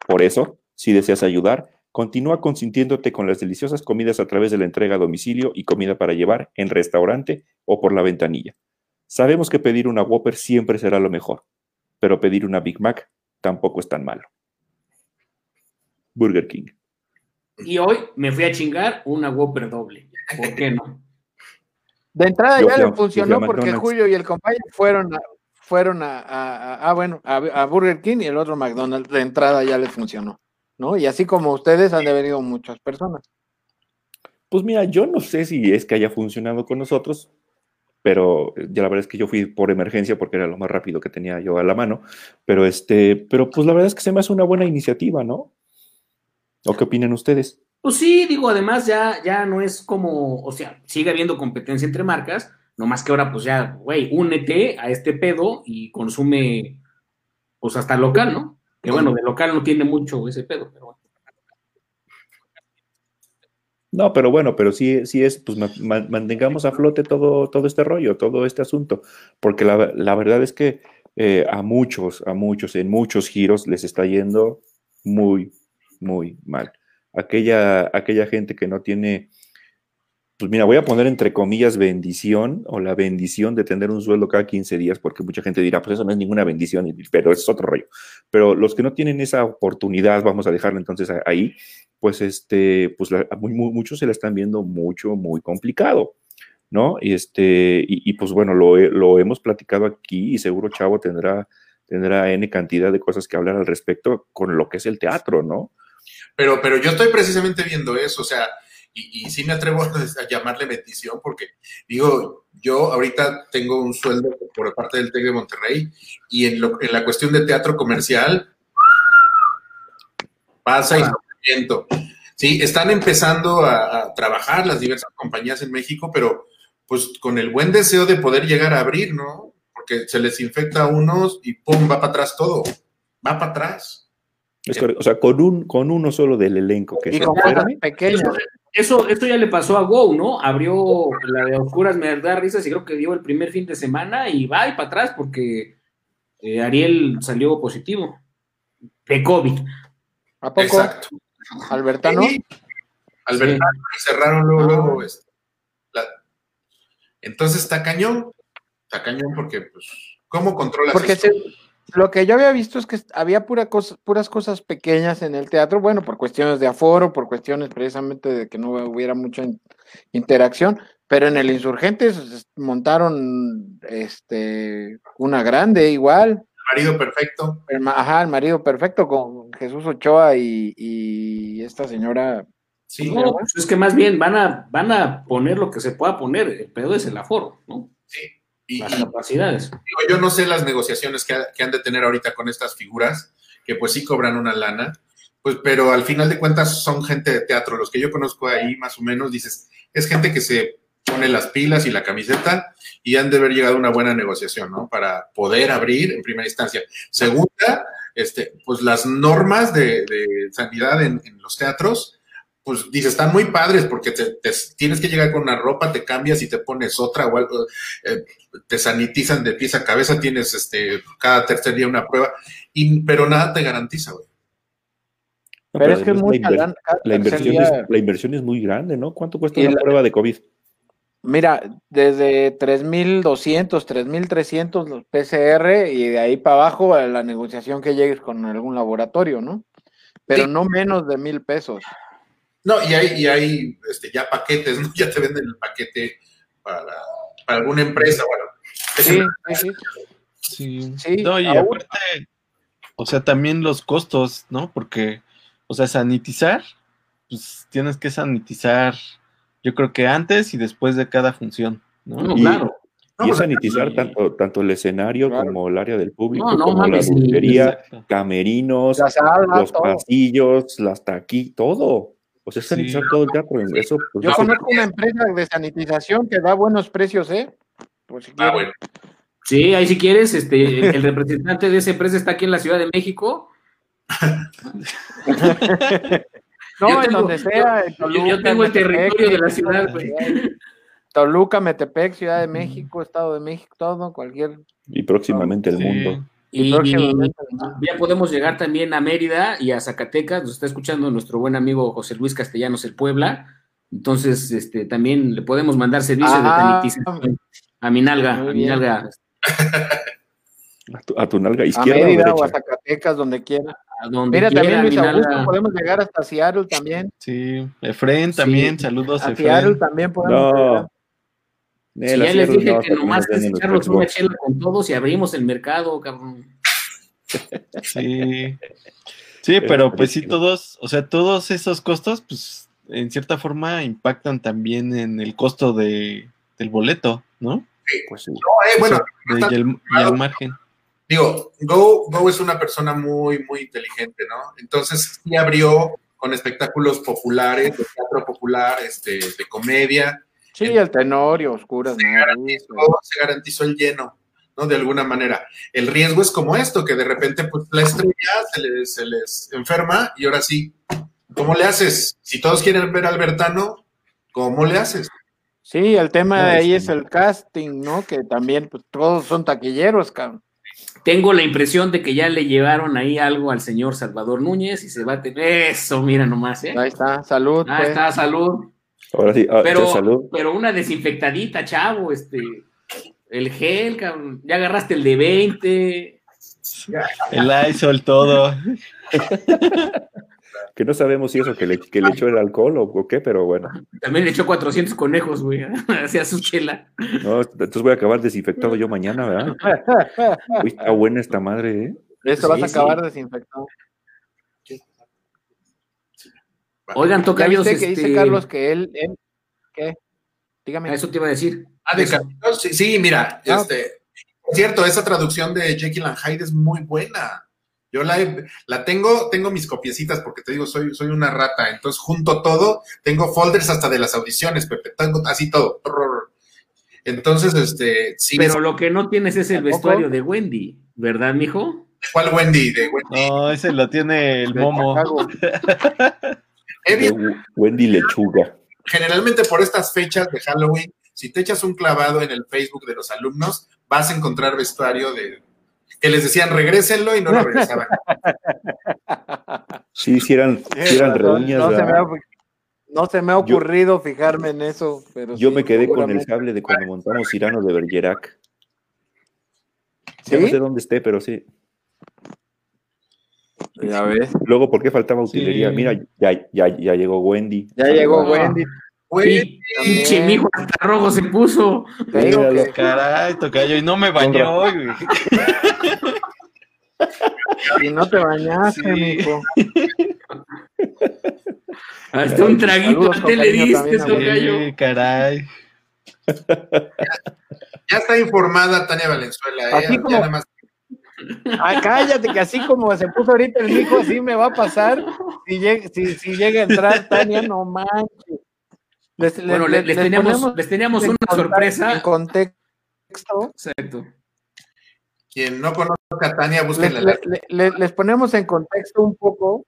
Por eso, si deseas ayudar, continúa consintiéndote con las deliciosas comidas a través de la entrega a domicilio y comida para llevar en restaurante o por la ventanilla. Sabemos que pedir una Whopper siempre será lo mejor, pero pedir una Big Mac tampoco es tan malo. Burger King. y hoy me fui a chingar una Whopper doble, ¿por qué no? De entrada Yo ya le funcionó porque. Julio y el compañero fueron a, fueron a, a- a- ah, bueno, a, a Burger King y el otro McDonald's. De entrada ya les funcionó, ¿no? Y así como ustedes han de haber ido muchas personas. Pues mira, yo no sé si es que haya funcionado con nosotros, pero eh, ya la verdad es que yo fui por emergencia porque era lo más rápido que tenía yo a la mano. Pero este, pero pues la verdad es que se me hace una buena iniciativa, ¿no? ¿O qué opinan ustedes? Pues sí, digo, además ya, ya no es como, o sea, sigue habiendo competencia entre marcas, no más que ahora, pues ya, güey, únete a este pedo y consume, pues hasta local, ¿no? Que bueno, de local no tiene mucho ese pedo, pero bueno. No, pero bueno, pero sí, sí es, pues ma- ma- mantengamos a flote todo, todo este rollo, todo este asunto, porque la, la verdad es que eh, a muchos, a muchos, en muchos giros les está yendo muy, muy mal. Aquella, aquella gente que no tiene, pues mira, voy a poner entre comillas bendición o la bendición de tener un sueldo cada 15 días, porque mucha gente dirá, pues eso no es ninguna bendición, pero es otro rollo. Pero los que no tienen esa oportunidad, vamos a dejarlo entonces ahí, pues este, pues la- muchos se la están viendo mucho, muy complicado, ¿no? Y este, y, pues bueno, lo, lo hemos platicado aquí y seguro Chavo tendrá, tendrá N cantidad de cosas que hablar al respecto con lo que es el teatro, ¿no? Pero, pero yo estoy precisamente viendo eso, o sea, y, y sí me atrevo a llamarle bendición porque digo, yo ahorita tengo un sueldo por parte del TEC de Monterrey y en, lo- en la cuestión de teatro comercial pasa y sufrimiento. Sí, están empezando a, a trabajar las diversas compañías en México, pero pues con el buen deseo de poder llegar a abrir, ¿no? Porque se les infecta a unos y pum, va para atrás todo, va para atrás. Es correcto. O sea, con, un, con uno solo del elenco que Y se con. Eso, esto ya le pasó a Go, ¿no? Abrió la de Oscuras, me da risas y creo que dio el primer fin de semana y va y para atrás porque eh, Ariel salió positivo de COVID. ¿A poco? Exacto. Albertano. Sí. Albertano y cerraron luego, luego, este, la- Entonces está cañón, está cañón porque, pues, ¿cómo controlas Porque esto? se- Lo que yo había visto es que había pura cosa, puras cosas pequeñas en el teatro, bueno, por cuestiones de aforo, por cuestiones precisamente de que no hubiera mucha in- interacción, pero en el Insurgentes montaron este una grande igual, Marido perfecto. el, ajá, el marido perfecto con Jesús Ochoa y, y esta señora Sí, No, pues es que más bien van a, van a poner lo que se pueda poner. El pedo es el aforo, ¿no? sí. Y, Las capacidades. digo, yo no sé las negociaciones que, ha- que han de tener ahorita con estas figuras, que pues sí cobran una lana, pues pero al final de cuentas son gente de teatro. Los que yo conozco ahí más o menos, dices, es gente que se pone las pilas y la camiseta y han de haber llegado a una buena negociación, ¿no? Para poder abrir en primera instancia. Segunda, este, pues las normas de, de sanidad en, en los teatros, pues dices, están muy padres porque te, te- tienes que llegar con una ropa, te cambias y te pones otra o algo, eh, te sanitizan de pies a cabeza, tienes este, cada tercer día una prueba, y, pero nada te garantiza, güey. No, pero es que es muy la, la inversión es, la inversión es muy grande, ¿no? ¿Cuánto cuesta una la- prueba de COVID? Mira, desde 3.200, 3.300 los PCR y de ahí para abajo a la negociación que llegues con algún laboratorio, ¿no? Pero Sí. no menos de mil pesos. No, y hay, y hay este, ya paquetes, ¿no? Ya te venden el paquete para, para alguna empresa, bueno. Sí, sí, sí. Sí. Sí, no, y aún- aparte, o sea, también los costos, ¿no? Porque, o sea, sanitizar, pues tienes que sanitizar, yo creo que antes y después de cada función, ¿no? No, Y- claro. No, y es pues, sanitizar y- tanto, tanto el escenario Claro. como el área del público, No, no como mames, la Exacto. camerinos, La sala, los todo. pasillos, las taquillas, todo. O sea, es Sí. sanitizar todo el teatro. Eso, pues, Yo conozco una empresa de sanitización que da buenos precios, ¿eh? Por si Ah, bueno. Sí, ahí si quieres, este, el, representante de esa empresa está aquí en la Ciudad de México. No, Yo en tengo- donde sea. en yo- Toluca, yo tengo el Metepec, territorio de la ciudad, güey. Toluca, Metepec, Ciudad de México, Estado de México, todo, cualquier. y próximamente el Sí. mundo. Y, próximamente, ya podemos llegar también a Mérida y a Zacatecas. Nos está escuchando nuestro buen amigo José Luis Castellanos, el Puebla. Entonces, este, también le podemos mandar servicio Ah, de sanitización a Minalga. muy A bien. Minalga, A tu, a tu nalga A izquierda o Mérida o a derecha. Zacatecas, donde quiera. a donde Mira, quiera, también Luis. Augusto, podemos llegar hasta Seattle también. Sí, Efren también, Sí. saludos A Efren. Seattle también podemos llegar. Si ya les es, dije no, que nomás es echarnos una chela con todos y abrimos el mercado, cabrón. Sí. Sí, pero pues sí, todos, o sea, todos esos costos, pues en cierta forma impactan también en el costo de, del boleto, ¿no? Pues sí. No, eh, bueno, O sea, de- y, el, y el margen. digo, Go, Go es una persona muy, muy inteligente, ¿no? Entonces sí abrió con espectáculos populares, de teatro popular, este, de comedia, Sí, el Tenorio, Oscuras, ¿no? garantizó, se garantizó el lleno, ¿no? De alguna manera. El riesgo es como esto, que de repente pues, la estrella se les, se les enferma y ahora sí, ¿cómo le haces? Si todos quieren ver a Albertano, ¿cómo le haces? Sí, el tema de ahí sí. es el casting, ¿no? Que también pues, todos son taquilleros, cabrón. Tengo la impresión de que ya le llevaron ahí algo al señor Salvador Núñez y se va a tener. Eso, mira nomás, ¿eh? Ahí está, salud. Ah, pues. está, salud. Ahora sí, ah, Pero, salud. pero una desinfectadita, chavo, este. El gel, cabrón. Ya agarraste el de 20. El ISOL, todo. Que no sabemos si eso que le, que le echó el alcohol o, o qué, pero bueno. También le echó 400 conejos, güey. Hacía su chela. No, entonces voy a acabar desinfectado yo mañana, ¿verdad? Uy, está buena esta madre, ¿eh? Eso Sí, vas a sí. acabar desinfectado. Oigan, ¿Ya tocayos. viste que dice este, Carlos que él, él- ¿qué? Dígame. a Eso te iba a decir. Ah, de sí, sí, mira, Ah. este, cierto, esa traducción de Jekyll and Hyde es muy buena. Yo la, he- la tengo, tengo mis copiecitas porque te digo, soy, soy una rata, entonces junto todo, tengo folders hasta de las audiciones, Pepe, tengo así todo. Entonces, este, sí, Pero lo que no tienes es el vestuario de Wendy, ¿verdad, mijo? ¿cuál Wendy? De Wendy. No, ese lo tiene el De momo. Wendy Lechuga. generalmente por estas fechas de Halloween, si te echas un clavado en el Facebook de los alumnos, vas a encontrar vestuario de que les decían regrésenlo y no lo regresaban. Sí, si eran, sí eran No, reuñas, no se me ha, no se me ha Yo- ocurrido fijarme en eso, pero Yo sí, me quedé con el sable de cuando montamos Cirano de Bergerac. ¿Sí? Ya no sé dónde esté, pero sí. Ya ves. Luego, ¿por qué faltaba Sí. utilería? Mira, ya, ya, ya llegó Wendy. Ya llegó Ah. Wendy. Güey, Pinche mijo hasta rojo se puso. Te digo Míralo. que Caray, tocayo, y no me bañó, güey. si no te bañaste, Sí. mijo. Hasta un traguito te le diste, tocayo. Sí, caray. ya está informada Tania Valenzuela, ¿eh? Así Ya como- nada más. Ay, cállate, que así como se puso ahorita el mijo, así me va a pasar. Si llega, si, si llega a entrar Tania, no manches. Les, les- Bueno, le- les, les teníamos, les teníamos en una conta- En sorpresa. contexto. Exacto. Quien no conozca a Tania, Les, búsquenla. le- le- le- les ponemos en contexto un poco.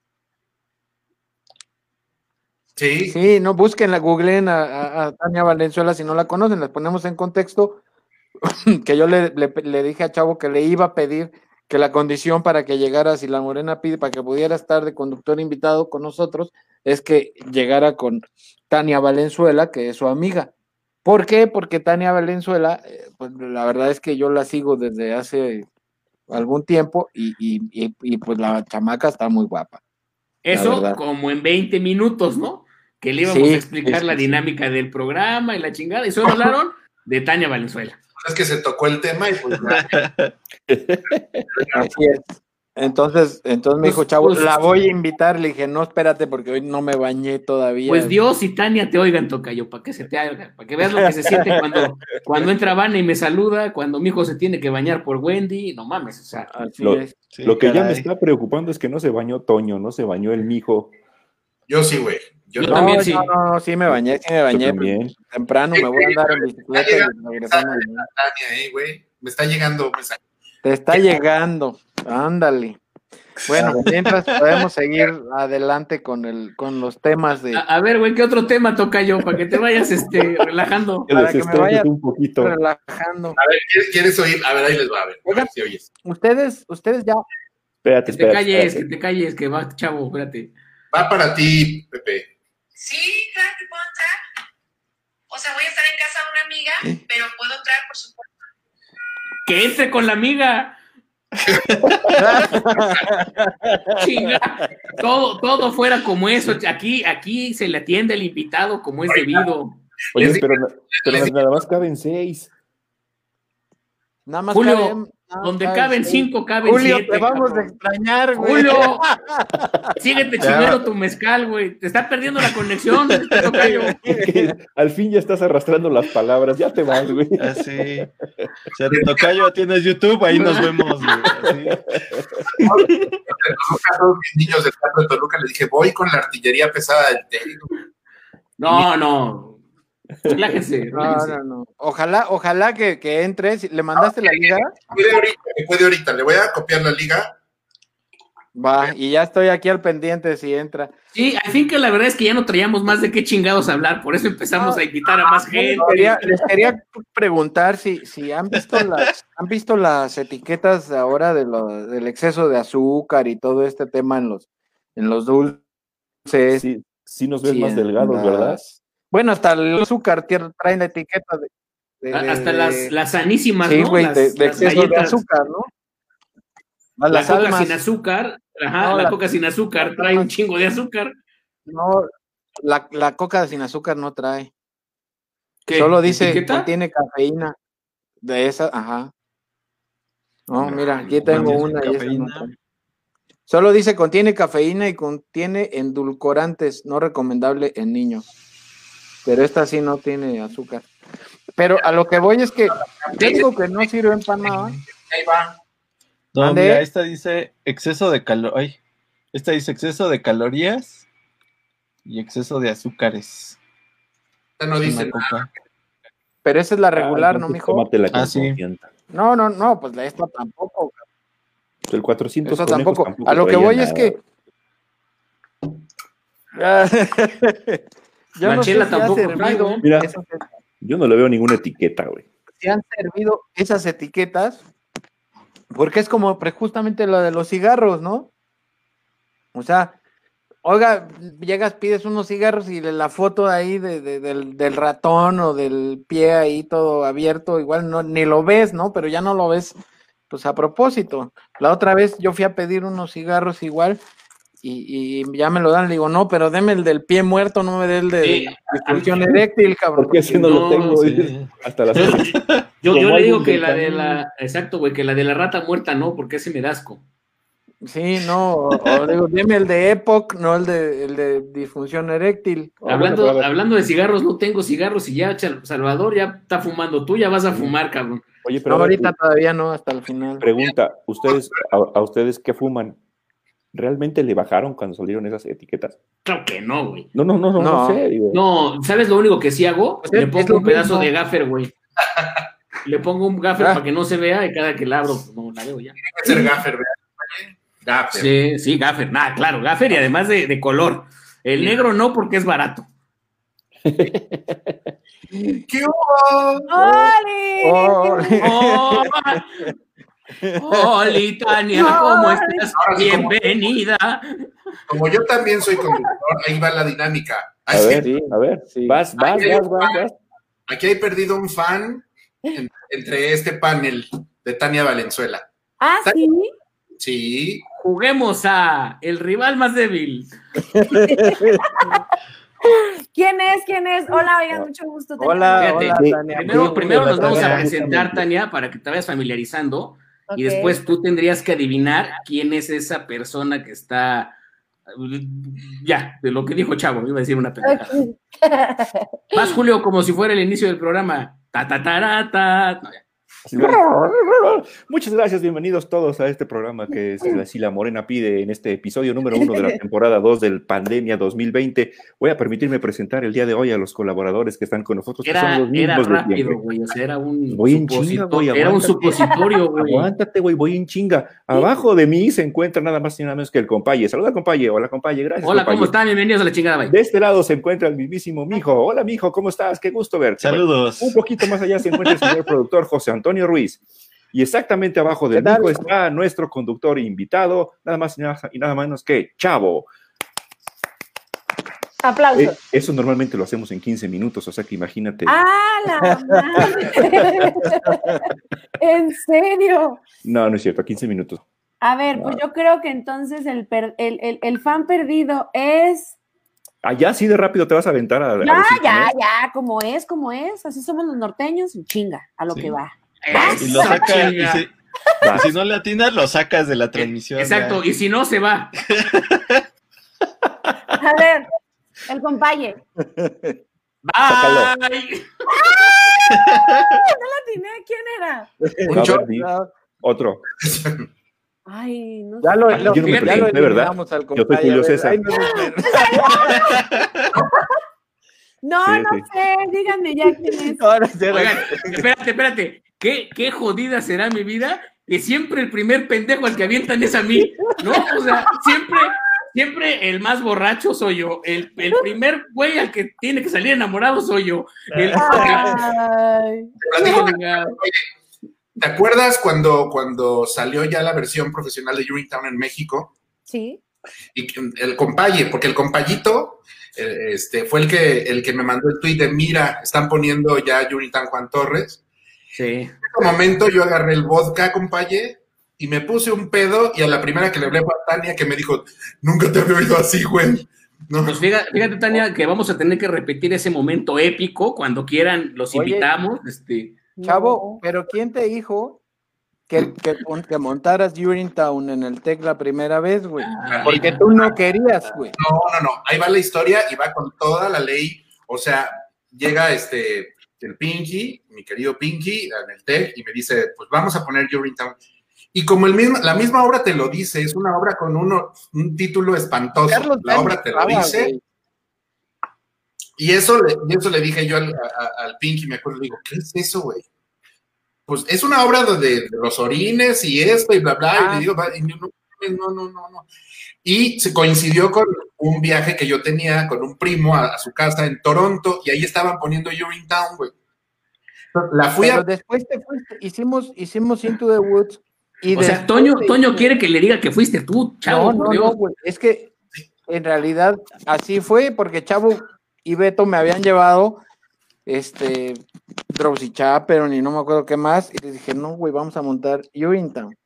Sí, Sí, no busquen la googleen a, a- a Tania Valenzuela si no la conocen, les ponemos en contexto que yo le, le- le dije a Chavo que le iba a pedir que la condición para que llegara, si la Morena pide, para que pudiera estar de conductor invitado con nosotros, es que llegara con Tania Valenzuela, que es su amiga. ¿Por qué? Porque Tania Valenzuela, eh, pues la verdad es que yo la sigo desde hace algún tiempo y, y- y- y, pues la chamaca está muy guapa. Eso como en 20 minutos, ¿no? Que le íbamos Sí, a explicar la sí. dinámica del programa y la chingada, y solo hablaron de Tania Valenzuela. Es que se tocó el tema y pues ya. Así es. Entonces, entonces me dijo, Pues- chavo, pues- la voy a invitar. Le dije, no, espérate, porque hoy no me bañé todavía. Pues Dios y Tania te oigan, Tocayo, para que se te haga, para que veas lo que se siente cuando, cuando entra Vane y me saluda, cuando mi hijo se tiene que bañar por Wendy, no mames, o sea, Así Lo- es. Sí, Lo que ya me está preocupando es que no se bañó Toño, no se bañó el mijo. Yo sí, güey. Yo Yo no. también no, sí. no, no, sí me bañé, sí me Yo bañé. Temprano me voy a andar en bicicleta y regresando. Tania, eh, güey. Me está llegando mensaje. Te está llegando, ándale. Bueno, mientras podemos seguir adelante con el, con los temas de a, a ver, güey, ¿qué otro tema Tocayo? Para que te vayas este, relajando. Para que me desestreses vaya- un poquito. relajando. A ver, ¿quieres, quieres oír? A ver, ahí les va, a ver. A ver si oyes. Ustedes, ustedes ya, Espérate, Que te espérate. calles, espérate. que te calles, que va, chavo, espérate. Va para ti, Pepe. Sí, claro que puedo entrar. O sea, voy a estar en casa de una amiga, pero puedo entrar, por supuesto. Que entre con la amiga. Chinga. Todo, todo fuera como eso. Aquí, aquí se le atiende al invitado como es debido. Oye, pero, pero nada más caben seis. nada más Julio, caben- Donde más caben cinco, caben Julio, siete. te vamos a cabrón. extrañar, güey. Julio, síguete chingando tu mezcal, güey. Te está perdiendo la conexión, este al fin ya estás arrastrando las palabras, ya te vas, güey. Así. O sea, de tocayo tienes YouTube, ahí nos vemos, güey. Así. A mis niños del teatro de Toluca les dije, voy con la artillería pesada del técnico. No, no. Relájense, No, no, no. Ojalá, ojalá que, que entres. ¿Le mandaste la liga? Puede ahorita, me puede ahorita. Le voy a copiar la liga. Va, y ya estoy aquí al pendiente si entra. Sí, al fin que la verdad es que ya no traíamos más de qué chingados hablar, por eso empezamos a invitar a más gente. Les quería, les quería preguntar si, si han visto las, han visto las etiquetas ahora de lo, del exceso de azúcar y todo este tema en los, en los dulces. Sí, sí nos ves Sí, más delgados, las- ¿verdad? Bueno, hasta el azúcar traen la etiqueta de. de- de- Hasta de- las, las sanísimas, sí, ¿no? Las- de, de las exceso de azúcar, ¿no? La coca almas. sin azúcar, ajá, No, la, la- coca sin azúcar trae un chingo de azúcar. No, la, la coca sin azúcar no trae. ¿Qué? Solo dice ¿Etiqueta? contiene cafeína. De esa, ajá. No, No, mira, aquí tengo una y. Solo dice contiene cafeína y contiene endulcorantes, no recomendable en niños. Pero esta sí no tiene azúcar. Pero a lo que voy es que yo digo que no sirven para nada. Ahí va. No, mira, esta dice exceso de calor. Ay, esta dice exceso de calorías y exceso de azúcares. Ya no dice coca. Pero esa es la regular, Ah, ¿no, mijo? Ah, sí. No, no, no, pues la esta tampoco. El 400 Eso tampoco. A lo que voy es nada. no sé Manchela si ha tampoco trae, servido güey. Mira. esas- Yo no le veo ninguna etiqueta, güey. si han servido esas etiquetas, porque es como justamente lo de los cigarros, ¿no? O sea, oiga, llegas, pides unos cigarros y la foto ahí de- de- del, del ratón o del pie ahí todo abierto, igual no, ni lo ves, ¿no? Pero ya no lo ves pues a propósito. La otra vez yo fui a pedir unos cigarros igual y, y ya me lo dan, le digo, no, pero deme el del pie muerto, no me dé el de Sí. disfunción eréctil, cabrón. Porque si no, lo No, tengo sí. hasta las Yo, yo le digo que la de la, exacto, güey, que la de la rata muerta no, porque ese me da asco. Sí, no, o, o digo, deme el de EPOC, no el de, el de disfunción eréctil. hablando, bueno, pero a ver. hablando de cigarros, no tengo cigarros y ya Chal- Salvador ya está fumando. Tú ya vas a fumar, cabrón. Oye, No, pero ver, ahorita todavía no, hasta el final. pregunta, ustedes, a, a ustedes qué fuman, ¿realmente le bajaron cuando salieron esas etiquetas? Claro que no, güey. No, no, no, no, no No. sé, digo. No, ¿sabes lo único que sí hago? Pues Le pongo un pedazo mismo. de gaffer, güey. Le pongo un gaffer Ah. para que no se vea y cada que la abro, pues, no la veo ya. Tiene que ser gaffer, ¿verdad? Gaffer. Sí, sí, gaffer. Nada, claro, gaffer y además de, de color. El negro no porque es barato. ¿Qué hubo? ¡Oli! Oh, ¡Oh! Hola, Tania, ¿cómo estás? Ahora Bienvenida. Como yo también soy conductor, ahí va la dinámica. A ver, sí, a ver, sí. vas, vas, vas, vas, vas. Aquí hay perdido un fan en- entre este panel de Tania Valenzuela. Ah, sí. Sí, Juguemos a el rival más débil. ¿Quién es? ¿Quién es? Hola, oigan, mucho gusto. Hola, hola, Tania. Primero, nos vamos a presentar. Tania, para que te vayas familiarizando. Y después tú tendrías que adivinar quién es esa persona que está. Ya, de lo que dijo Chavo, iba a decir una pendejada. Ok. Más Julio, como si fuera el inicio del programa. Ta, ta, ta, ta. No, ya. Muchas gracias, bienvenidos todos a este programa que es la Morena pide en este episodio número uno de la temporada 2 del Pandemia 2020. Voy a permitirme presentar el día de hoy a los colaboradores que están con nosotros, que son Era, los era mismos de rápido, güey. O sea, era un. Voy en suposito- chinga, güey, Era un supositorio, güey. Aguántate, güey, voy en chinga. Abajo de mí se encuentra nada más y nada menos que el compaye. Saluda, compaye. Hola, compaye. Gracias. Hola, compaye. ¿cómo están? Bienvenidos a la chingada. De este lado se encuentra el mismísimo mijo. Hola, mijo, ¿cómo estás? Qué gusto verte. Saludos. Un poquito más allá se encuentra el señor productor José Antonio Ruiz. Y exactamente abajo del mijo está nuestro conductor invitado, nada más y nada, menos que Chavo. Aplausos. Eh, eso normalmente lo hacemos en 15 minutos, o sea que imagínate. ¡Ah, la madre! ¿En serio? No, no es cierto, 15 minutos. A ver, pues yo creo que entonces el, per- el, el- el fan perdido es. Allá sí de rápido te vas a aventar a. Ya, ya, ya, como es, como es. Así somos los norteños, chinga, a lo Sí. que va. Y lo Esa saca, y si, y si no le atinas, lo sacas de la transmisión. Exacto, ya. y si no, se va. A ver, el compaye. Sácalo. Bye. Atiné, ¿Quién era? un ver. Otro. Ay, no Ya lo, Yo lo- no me ya lo ¿verdad? al Yo soy compañero. Julio A ver, César. No, Sí, no sí. sé, díganme ya quién es. Oigan, espérate, espérate. ¿Qué, qué jodida será mi vida que siempre el primer pendejo al que avientan es a mí, ¿no? O sea, siempre, siempre el más borracho soy yo. El, el primer güey al que tiene que salir enamorado soy yo. El, Ay, ¿Te acuerdas cuando, cuando salió ya la versión profesional de Urinetown en México? sí. Y el compaye, porque el compayito eh, este, fue el que, el que me mandó el tweet de mira, están poniendo ya Urinetown Juan Torres. sí. En ese momento yo agarré el vodka, compaye, y me puse un pedo, y a la primera que le hablé fue a Tania, que me dijo, nunca te había oído así, güey. No, Pues fíjate, fíjate, Tania, que vamos a tener que repetir ese momento épico. Cuando quieran, los Oye. invitamos. Este, Chavo, pero ¿quién te dijo que, que, que montaras Urinetown en el TEC la primera vez, güey? Porque tú no querías, güey. No, no, no. Ahí va la historia y va con toda la ley. O sea, llega este el Pinky, mi querido Pinky, en el TEC, y me dice, pues vamos a poner Urinetown. Y como el mismo, la misma obra te lo dice, es una obra con uno, un título espantoso. Carlos la obra te lo estaba, dice. güey. Y eso, le- y eso le dije yo al, a- al Pinky, me acuerdo, le digo, ¿qué es eso, güey? Pues es una obra de, de los orines y esto y bla, bla. Y Ah. le digo, va, y no, no, no, no, no. Y se coincidió con un viaje que yo tenía con un primo a, a su casa en Toronto y ahí estaban poniendo Urinetown, güey. La fui Pero a... después te fuiste, hicimos, hicimos Into the Woods. Y o sea, Toño, te Toño quiere que le diga que fuiste tú, chavo, no, no, no, güey. Es que en realidad así fue porque Chavo y Beto me habían llevado este Drowsy Chaperon y no me acuerdo qué más. Y les dije, no, güey, vamos a montar Urinetown.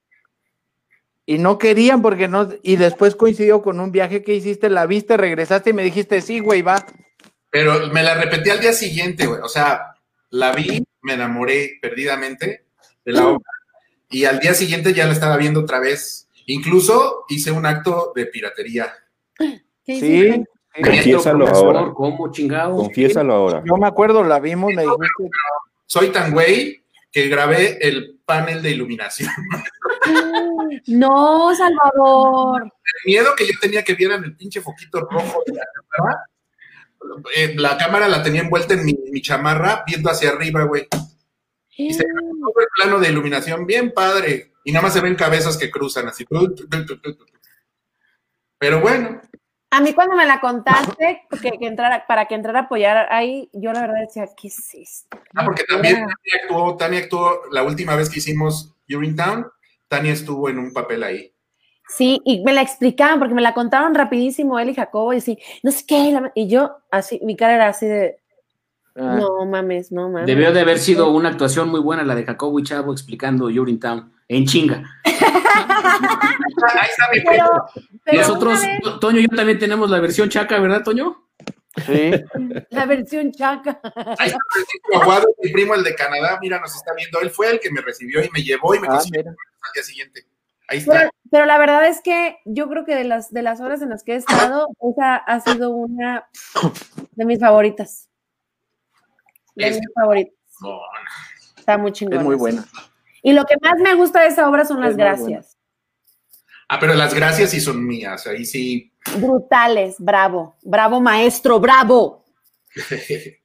Y no querían porque no. Y después coincidió con un viaje que hiciste, la viste, regresaste y me dijiste, sí, güey, va. Pero me la repetí al día siguiente, güey. O sea, la vi, me enamoré perdidamente de la obra. Y al día siguiente ya la estaba viendo otra vez. Incluso hice un acto de piratería. ¿Qué Sí? Confiésalo Profesor, ahora. ¿Cómo chingados? Confiésalo ahora. yo me acuerdo, la vimos, me dijiste, Soy tan güey que grabé el panel de iluminación. No, Salvador. El miedo que yo tenía que vieran el pinche foquito rojo de la cámara. eh, la cámara la tenía envuelta en mi, mi chamarra, viendo hacia arriba, güey. Y se todo el plano de iluminación bien padre. Y nada más se ven cabezas que cruzan así. Pero bueno, A mí cuando me la contaste que, que entrara, para que entrara a apoyar ahí, yo la verdad decía, ¿qué es esto? ah, porque también Tania actuó, Tania actuó la última vez que hicimos Urinetown, Tania estuvo en un papel ahí. Sí, y me la explicaban porque me la contaron rapidísimo él y Jacobo y así, no sé qué, y yo así, mi cara era así de, ah, no mames, no mames. Debió de haber sido una actuación muy buena la de Jacobo y Chavo explicando Urinetown en chinga. Ahí está mi Pero, pero Nosotros, vez, Toño y yo también tenemos la versión chaca, ¿verdad, Toño? sí. la versión chaca. Ahí está Aguado, mi primo, el de Canadá, mira, nos está viendo. Él fue el que me recibió y me llevó y me Ah, consiguió mira. al día siguiente. Ahí Pero, está. pero la verdad es que yo creo que de las, de las horas en las que he estado, esa ha sido una de mis favoritas. De Es- mis favoritas. Está muy chingona. Es muy buena. Y lo que más me gusta de esa obra son las Es gracias. Ah, pero las gracias sí son mías. Ahí sí. Brutales, bravo, bravo maestro, bravo.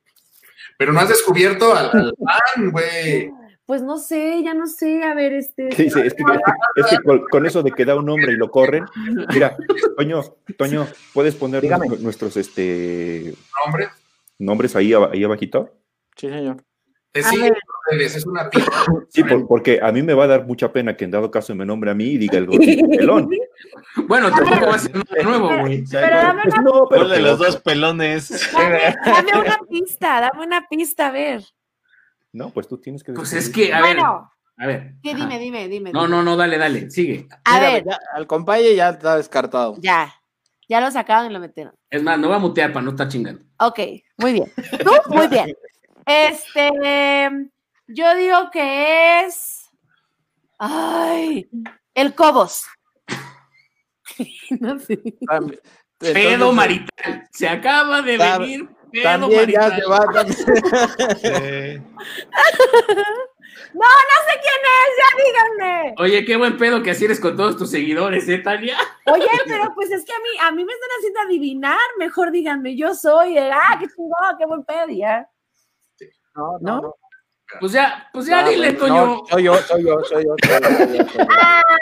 Pero no has descubierto al, fan, güey. Pues no sé, ya no sé, a ver, este. Sí, sí, es que, es que- es que con, con eso de que da un hombre y lo corren. Mira, Toño, Toño, ¿puedes poner Dígame. nuestros este, Hombre, nombres ahí, ahí abajito? Sí, señor. ustedes, es una pista. Sí, por- porque a mí me va a dar mucha pena que en dado caso me nombre a mí y diga el gordito pelón. Bueno, tampoco va a ser nada nuevo, güey. Pero dame una, no, pero ¿Cuál de los dos pelones? dame, dame una pista, dame una pista, a ver. No, pues tú tienes que Pues es que, a ver, bueno, a ver. ¿qué? Ajá. dime, dime, dime. No, no, no, dale, dale, sigue. A Mira, ver, ya, al compañero ya está descartado. ya. Ya lo sacaron y lo metieron. Es más, no va a mutear para no estar chingando. Ok, muy bien. Tú, muy bien. Este, yo digo que es. Ay, el Cobos. no sé. Tam- Pedo entonces, marital. Se acaba de Tam- venir pedo También ya marital. se va. también- Eh, No, no sé quién es, ya díganme. Oye, qué buen pedo que así eres con todos tus seguidores, ¿eh, Tania? Oye, pero pues es que a mí, a mí me están haciendo adivinar. Mejor díganme, yo soy. el, ah, qué chingón, qué buen pedo, ya. No, ¿No? Pues ya, pues ya Ah, dile, Toño. no, soy yo, soy yo, soy yo. soy yo, soy yo, soy yo.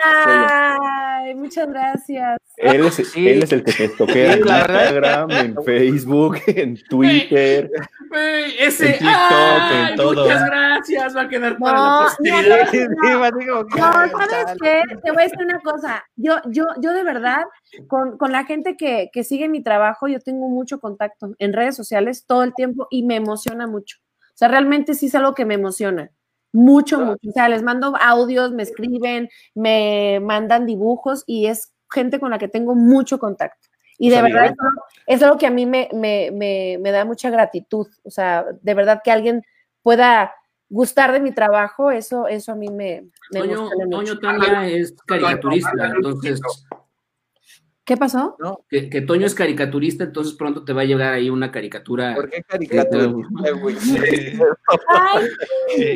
Ay, muchas gracias. Él es, Sí. él es el que te toquea en. Instagram, en Facebook, en Twitter. Ese. En TikTok, ¡Ay, en todo. Muchas gracias, va a quedar para No, la posteridad. No, ¿sabes qué? Te voy a decir una cosa. Yo, yo, yo de verdad, con, con la gente que, que sigue mi trabajo, yo tengo mucho contacto en redes sociales todo el tiempo y me emociona mucho. O sea, realmente sí es algo que me emociona. Mucho, mucho. O sea, les mando audios, me escriben, me mandan dibujos y es gente con la que tengo mucho contacto. Y de Pues, verdad amiga. eso es algo que a mí me, me, me, me da mucha gratitud. O sea, de verdad que alguien pueda gustar de mi trabajo, eso, eso a mí me, me Toño. Toño Tania es caricaturista, entonces. ¿Qué pasó? Que, que Toño es caricaturista, entonces pronto te va a llegar ahí una caricatura. ¿Por qué güey? y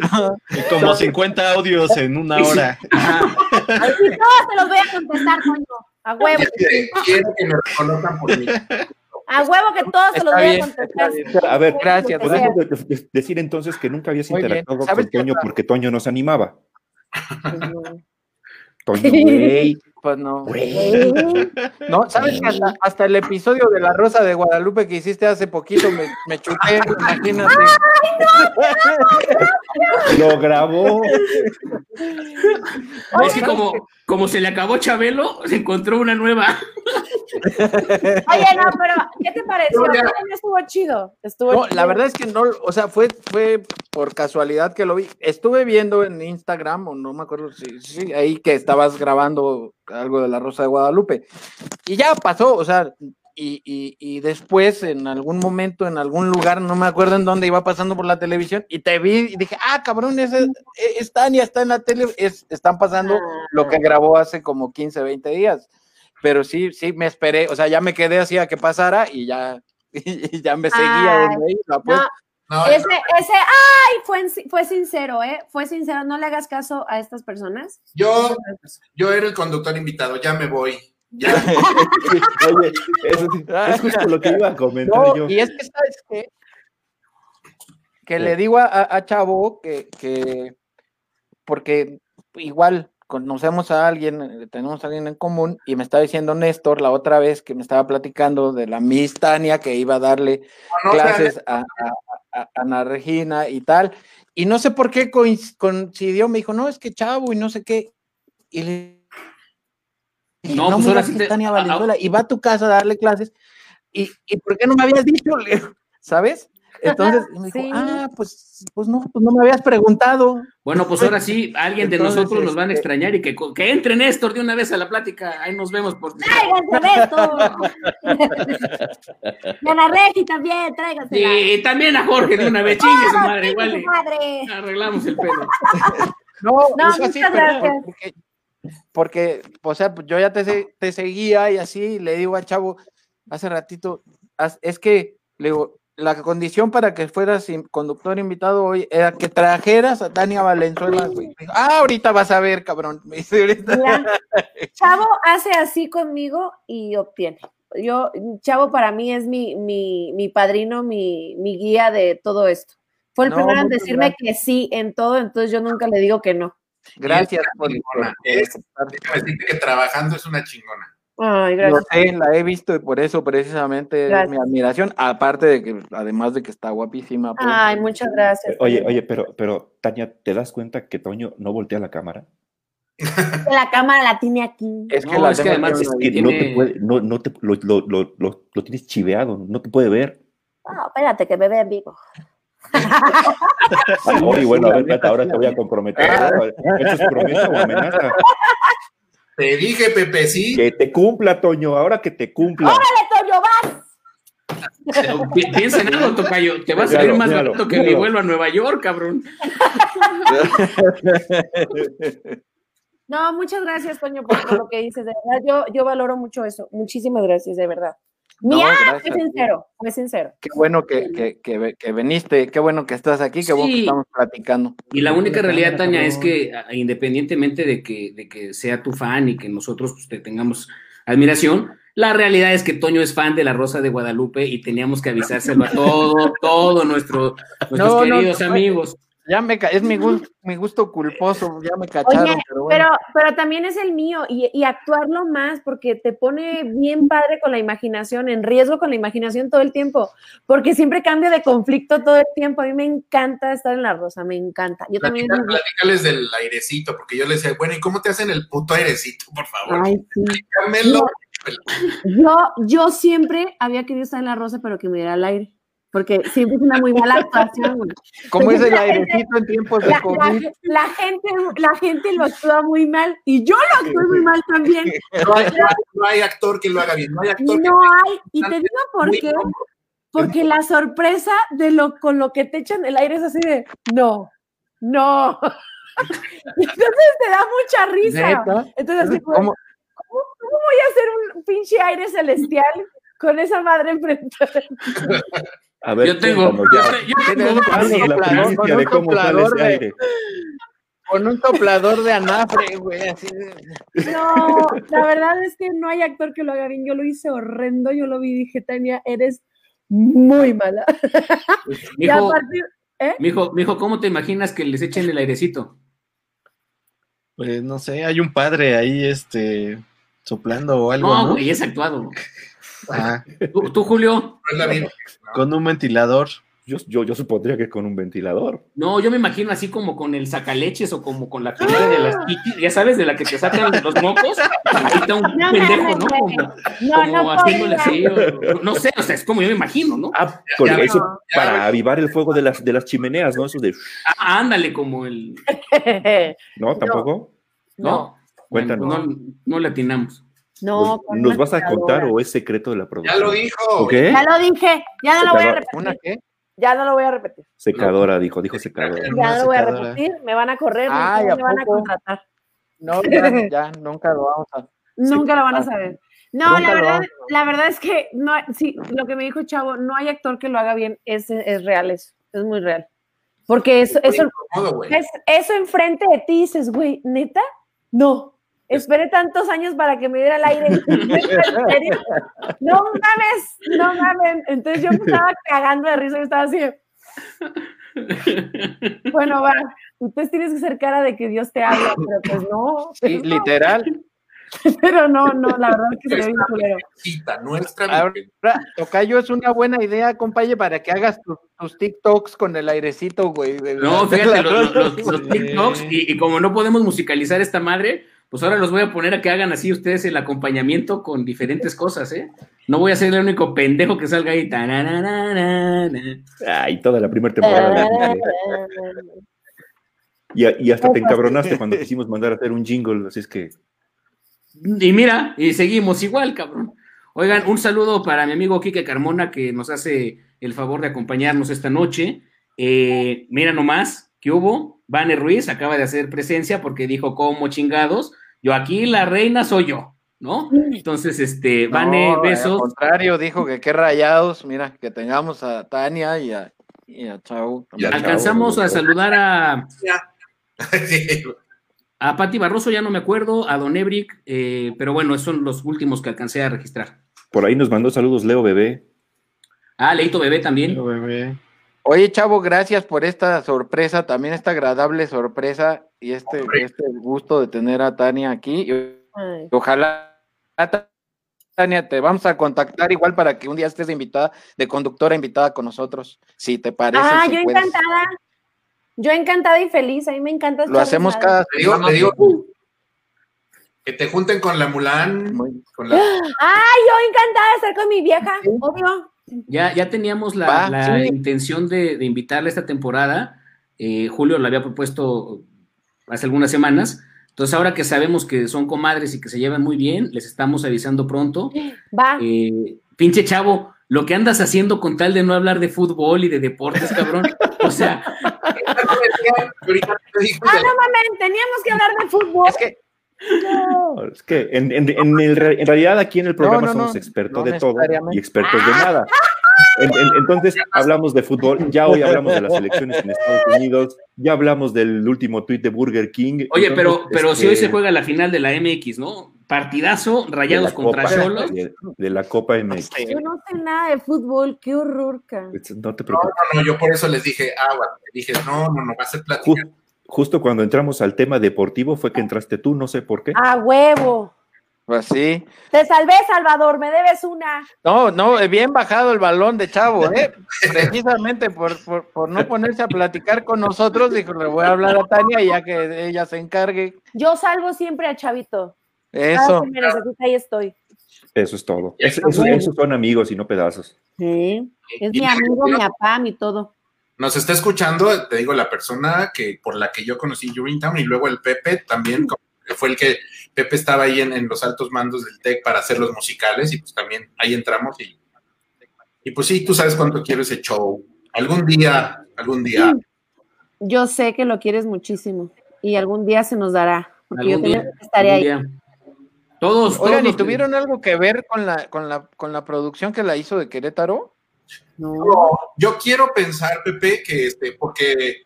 como 50 audios en una hora. Ajá. ay, sí, no, te los voy a contestar, Toño. A huevo, Quiero que me reconozcan por mí. a huevo que todos se los voy a contestar. A ver, Gracias, podemos de- de- decir entonces que nunca habías Muy interactuado ¿Sabes con Toño porque Toño nos animaba. Pues no. Toño, güey, Pues no. güey. No, ¿sabes que hasta, hasta el episodio de La Rosa de Guadalupe que hiciste hace poquito me, me chuté, imagínate. Lo grabó. Es que como, como se le acabó Chabelo, se encontró una nueva. Oye, no, pero ¿qué te pareció? No, Estuvo chido. Estuvo No, chido. la verdad es que no, o sea, fue, fue por casualidad que lo vi. Estuve viendo en Instagram, o no me acuerdo si, ahí que estabas grabando algo de la Rosa de Guadalupe. Y ya pasó, o sea, y, y, y después en algún momento, en algún lugar, no me acuerdo en dónde iba pasando por la televisión, y te vi y dije, ah, cabrón, ese, es Tania, está en la tele, es- están pasando lo que grabó hace como 15, 20 días. Pero sí, sí, me esperé, o sea, ya me quedé así a que pasara y ya, y ya me seguía Ay, desde ahí, la pues, No, No, ese, ese, ay, fue, en- fue sincero, ¿eh? Fue sincero, no le hagas caso a estas personas. yo, yo era el conductor invitado, ya me voy. Ya. Oye, eso es justo lo que iba a comentar No, yo. y es que, ¿sabes qué? Que le digo a, Chavo que, que, porque igual conocemos a alguien, eh, tenemos a alguien en común, y me estaba diciendo Néstor la otra vez que me estaba platicando de la Miss Tania que iba a darle No, sea, clases a, a- a- Ana Regina y tal, y no sé por qué coinc- coincidió, me dijo, no, es que Chavo y no sé qué, y le No, pues ahora sí te- Tania a- a- Valenzuela, y va a tu casa a darle clases, y, y ¿por qué no me habías dicho? ¿Sabes? Entonces me dijo, Sí. ah, pues, pues no, pues no me habías preguntado. Bueno, pues ahora sí, alguien de Entonces, nosotros nos van a este- extrañar y que, que entre Néstor de una vez a la plática. Ahí nos vemos por. ¡Tráiganse esto! y Ana Regi también, tráigansela. Y también a Jorge de una vez, chingue su ¡Ah, madre, igual. Arreglamos el pedo. No, No, así, muchas pero gracias. porque, porque, o sea, yo ya te, te seguía y así, le digo a Chavo hace ratito, es que, le digo, la condición para que fueras conductor invitado hoy era que trajeras a Tania Valenzuela. güey. Ah, ahorita vas a ver, cabrón. Me dice, ahorita. Chavo hace así conmigo y obtiene. Yo, Chavo para mí es mi, mi, mi padrino, mi, mi guía de todo esto. Fue el No, primero en decirme gracias. que sí en todo, entonces yo nunca le digo que no. Gracias por, por- Es- Déjame decirte que trabajando es una chingona. Ay, Lo gracias. sé, la he visto y por eso precisamente es Gracias. mi admiración, aparte de que, además de que está guapísima. pues, Ay, muchas gracias. Oye, oye, pero, pero, Tania, ¿te das cuenta que Toño no voltea la cámara? La cámara la tiene aquí. es que No, la es que además Es que tiene- no te puede, no, no te, lo, lo, lo, lo, lo tienes chiveado, no te puede ver. No, espérate, que me ve en vivo. Ay, bueno, a ver, Tata, ahora te voy a comprometer. ¿no? ¿Eso es promesa o amenaza? Te dije, Pepe, sí. Que te cumpla, Toño, ahora que te cumpla. ¡Órale, Toño, vas! Pi- Piensa en algo, Tocayo. Te va a salir más míralo, barato que mi vuelo a Nueva York, cabrón. No, muchas gracias, Toño, por, por lo que dices. De verdad, yo, yo valoro mucho eso. Muchísimas gracias, de verdad. No, Mía, gracias fue sincero, fue sincero. Qué bueno que, que, que, que viniste, qué bueno que estás aquí, qué bueno que Sí. estamos platicando. Y la única realidad, Tania, es que independientemente de que, de que sea tu fan y que nosotros pues, te tengamos admiración, la realidad es que Toño es fan de la Rosa de Guadalupe y teníamos que avisárselo a todo, todo nuestro, nuestros No, no, queridos no, amigos. Ya me es mi gusto, mi gusto culposo, ya me cacharon, Oye, pero bueno. pero, pero también es el mío y, y actuarlo más porque te pone bien padre con la imaginación, en riesgo con la imaginación todo el tiempo, porque siempre cambia de conflicto todo el tiempo. A mí me encanta estar en la rosa, me encanta. Yo también. Platícales del airecito, porque yo le decía, bueno, ¿y cómo te hacen el puto airecito, por favor? Ay, sí. Yo, yo siempre había querido estar en la rosa, pero que me diera el aire, porque siempre es una muy mala actuación. ¿Cómo es el airecito en tiempos de La, COVID? la- la gente, la gente lo actúa muy mal y yo lo actúo muy mal también. No hay, no actor que lo haga bien, no hay actor que No hay, y te digo por qué, porque la sorpresa de lo con lo que te echan el aire es así de no, no. Entonces te da mucha risa. ¿Neta? Entonces, así como, ¿Cómo? ¿cómo, cómo voy a hacer un pinche aire celestial con esa madre enfrente? A ver, Yo tengo, yo, tengo la soplador, primicia con de un cómo sale ese de- aire. Con un soplador de anafre, güey, así No, la verdad es que no hay actor que lo haga bien. Yo lo hice horrendo, yo lo vi y dije, Tania, eres muy mala. Y a Mijo, partir- mijo, mijo, ¿cómo te imaginas que les echen el airecito? Pues no sé, hay un padre ahí, este, soplando o algo, No, ¿no? güey, es actuado. Ah, ¿Tú, tú, Julio? no es la Biblia. con un ventilador. Yo, yo, yo supondría que con un ventilador. No, yo me imagino así como con el sacaleches o como con la primera de las chiquis, ya sabes, de la que te sacan los mocos. Ahí está un No pendejo, ¿no? Como, No, como no haciéndole así, o- no sé, o sea, es como yo me imagino, ¿no? Ah, con ya, eso para ya. avivar el fuego de las, de las chimeneas, ¿no? Eso de. Ah, ándale, como el. ¿No? ¿Tampoco? ¿No? Cuéntanos. no, no le atinamos. No, ¿Nos, con ¿nos una vas a contar o es secreto de la Ya producción? lo dijo. ¿Ok? Ya lo dije, ya no lo voy a Secadora. ¿Una repetir. qué? Ya no lo voy a repetir. Secadora, dijo, dijo secadora. Ya no lo voy a repetir. Me van a correr, Ay, ¿a me van a contratar. No, ya, ya, nunca lo vamos a. Nunca lo van a saber. No, la verdad, la verdad es que no, sí, lo que me dijo Chavo, no hay actor que lo haga bien, es, es real eso, es muy real. Porque eso, eso, incómodo, güey. es, eso enfrente de ti dices, güey, ¿neta? No. Esperé tantos años para que me diera el aire. No mames, no mames. Entonces yo me estaba cagando de risa y estaba así. Bueno, va. Entonces tienes que hacer cara de que Dios te habla, pero pues no. Sí, no, literal. Pero no, no, la verdad es que se ve bien nuestra. Ahora, Tocayo, es una buena idea, compañero, para que hagas tus, tus TikToks con el airecito, güey. No, fíjate, los. TikToks, y, y como no podemos musicalizar esta madre, pues ahora los voy a poner a que hagan así ustedes el acompañamiento con diferentes cosas, ¿eh? No voy a ser el único pendejo que salga ahí. Ay, toda la primera temporada. Y, y hasta te encabronaste cuando quisimos mandar a hacer un jingle, así es que. Y mira, y seguimos igual, cabrón. Oigan, un saludo para mi amigo Quique Carmona que nos hace el favor de acompañarnos esta noche. Eh, mira nomás, ¿qué hubo? Vane Ruiz acaba de hacer presencia porque dijo, como chingados, yo aquí la reina soy yo, ¿no? Entonces, este, Vane, No, Al besos. contrario, dijo que qué rayados. Mira, que tengamos a Tania y a, y a Chau. Y a Alcanzamos a saludar a, a Patti Barroso, ya no me acuerdo, a Don Ebrick, eh, pero bueno, esos son los últimos que alcancé a registrar. Por ahí nos mandó saludos Leo Bebé. Ah, Leito Bebé también. Pero, bebé. Oye, Chavo, gracias por esta sorpresa, también esta agradable sorpresa y este, este gusto de tener a Tania aquí. Y Ay. ojalá, Tania, te vamos a contactar igual para que un día estés invitada, de conductora invitada con nosotros, si te parece. Ah, si yo puedes. encantada. Yo encantada y feliz. A mí me encanta. Lo hacemos cada Te digo, te digo que te junten con la Mulan, Muy- con la Ay, yo encantada de estar con mi vieja, obvio. Ya, ya teníamos la, la sí. intención de, de invitarle esta temporada. Eh, Julio la había propuesto hace algunas semanas. Entonces, ahora que sabemos que son comadres y que se llevan muy bien, les estamos avisando pronto. Va. Eh, pinche chavo, lo que andas haciendo con tal de no hablar de fútbol y de deportes, cabrón. O sea, Ah, no mames, teníamos que hablar de fútbol. Es que No, es que en, en- en el en realidad aquí en el programa no, no, somos expertos no de todo y expertos de nada. En- en- entonces hablamos de fútbol, ya hoy hablamos de las elecciones en Estados Unidos, ya hablamos del último tuit de Burger King. oye, pero, Entonces, pero si este, hoy se juega la final de la MX, ¿no? Partidazo, rayados contra Copa- Cholos. De, de la Copa MX. Yo no sé nada de fútbol, qué horror, cara. Pues, No te No, preocupes. no, no, yo por eso les dije agua. dije, no, no, no, va a ser plática. Justo cuando entramos al tema deportivo fue que entraste tú, no sé por qué. A huevo. pues sí. Te salvé, Salvador, me debes una. No, no, eh, bien bajado el balón de Chavo, ¿eh? Precisamente por, por, por no ponerse a platicar con nosotros, dijo, le voy a hablar a Tania y ya que ella se encargue. Yo salvo siempre a Chavito. Eso. que me necesita, ahí estoy. Eso es todo. Es- está esos, son amigos y no pedazos. Sí. Es Y- mi amigo, mi papá, mi todo. Nos está escuchando, te digo, la persona que por la que yo conocí Urinetown y luego el Pepe también, como que fue el que Pepe estaba ahí en, en los altos mandos del TEC para hacer los musicales y pues también ahí entramos y, y pues sí, tú sabes cuánto quiero ese show. Algún día, algún día. Yo sé que lo quieres muchísimo y algún día se nos dará. Porque yo día, estaré ahí. algún día. Todos, todos Oigan, ¿y tuvieron algo que ver con la, con la, con la producción que la hizo de Querétaro? No. No, yo quiero pensar, Pepe, que este, porque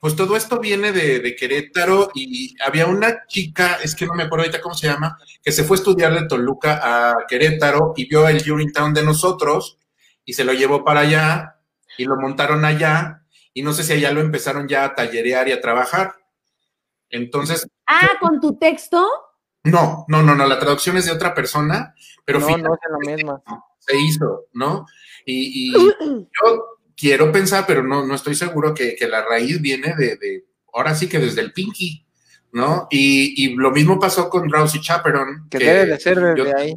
pues todo esto viene de, de Querétaro y había una chica, es que no me acuerdo ahorita cómo se llama, que se fue a estudiar de Toluca a Querétaro y vio el Urinetown de nosotros y se lo llevó para allá y lo montaron allá y no sé si allá lo empezaron ya a tallerear y a trabajar. Entonces, Ah, con tu texto. no, no, no, no, la traducción es de otra persona, pero no, fíjate, no es la misma. Se hizo, ¿no? Y, y yo quiero pensar, pero no, no estoy seguro que, que la raíz viene de, de, ahora sí que desde el Pinky, ¿no? Y, y lo mismo pasó con Rousey Chaperon. Que, debe de ser desde yo- ahí.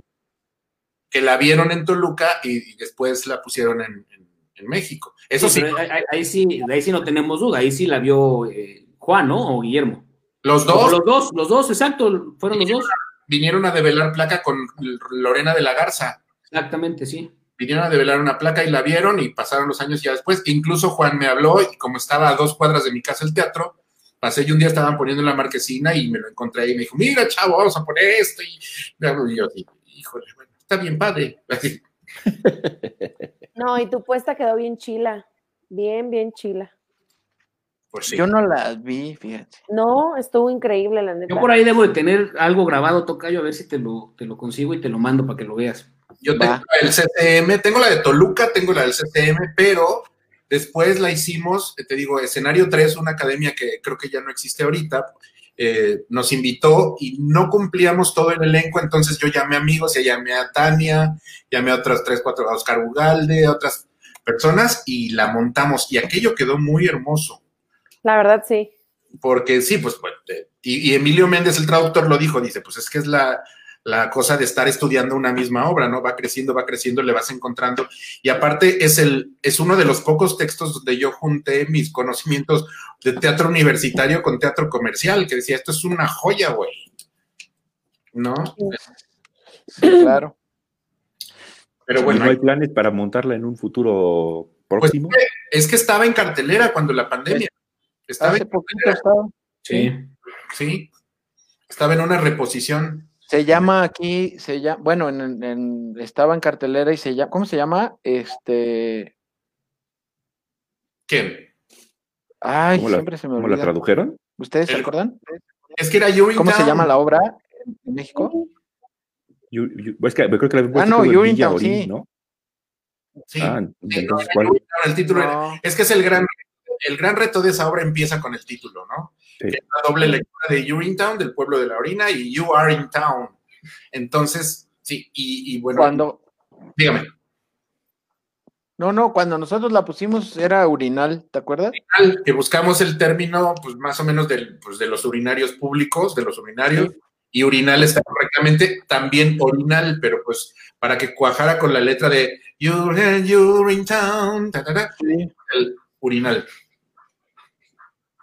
que la vieron en Toluca y, y después la pusieron en, en- en México. Eso sí, ahí, ahí- sí, de ahí sí no tenemos duda, ahí sí la vio eh, Juan, ¿no? O Guillermo. los O dos los dos, los dos, exacto, fueron los dos. vinieron a develar placa con Lorena de la Garza. Exactamente, sí. Vinieron a develar una placa y la vieron y pasaron los años ya después. Incluso Juan me habló y como estaba a dos cuadras de mi casa el teatro, pasé y un día estaban poniendo la marquesina y me lo encontré ahí y me dijo, mira chavo, vamos a poner esto. Y, y yo así, híjole, bueno, está bien padre. No, y tu puesta quedó bien chila. Bien, bien chila. pues sí. Yo no las vi, fíjate. No, estuvo increíble, la neta. Yo por ahí debo de tener algo grabado, Tocayo, a ver si te lo, te lo consigo y te lo mando para que lo veas. Yo tengo del CCM, tengo la de Toluca, tengo la del CCM, pero después la hicimos, te digo, escenario 3, una academia que creo que ya no existe ahorita, eh, nos invitó y no cumplíamos todo el elenco, entonces yo llamé a amigos, ya llamé a Tania, llamé a otras tres, cuatro, a Oscar Ugalde, a otras personas y la montamos y aquello quedó muy hermoso. La verdad, sí. Porque sí, pues, pues, eh, y, y Emilio Méndez, el traductor, lo dijo, dice, pues es que es la, la cosa de estar estudiando una misma obra, ¿no? Va creciendo, va creciendo, le vas encontrando. Y aparte es, el, es uno de los pocos textos donde yo junté mis conocimientos de teatro universitario con teatro comercial, que decía, esto es una joya, güey. ¿No? Sí, claro. Pero ¿Y bueno, no hay planes para montarla en un futuro pues, próximo. es que estaba en cartelera cuando la pandemia. Estaba Hace en, poquito estaba. Sí. sí, estaba en una reposición. Se llama aquí, se llama, bueno, en, en- estaba en cartelera y se llama, ¿cómo se llama? Este, ¿Quién? ay, ¿Cómo la- siempre se me ¿Cómo la olvida. tradujeron? ¿Ustedes se El- acuerdan? Es que era Urinetown. ¿Cómo se llama la obra en México? Yu- yu- es que creo que la Ah, no, Orín, sí. ¿no? Sí. Ah, Sí, entonces, no, ¿cuál? El título era- No, Es que es el gran, el gran reto de esa obra empieza con el título, ¿no? Sí. Que es la doble lectura de You're in Town, del pueblo de la orina, y You are in town. Entonces, sí, y, y bueno, cuando, dígame, no, no, cuando nosotros la pusimos era urinal, ¿te acuerdas? al que buscamos el término, pues más o menos del, pues, de los urinarios públicos, de los urinarios, y urinal está correctamente, también orinal, pero pues para que cuajara con la letra de You're, you're in town, ta, ta, ta, Sí. el urinal.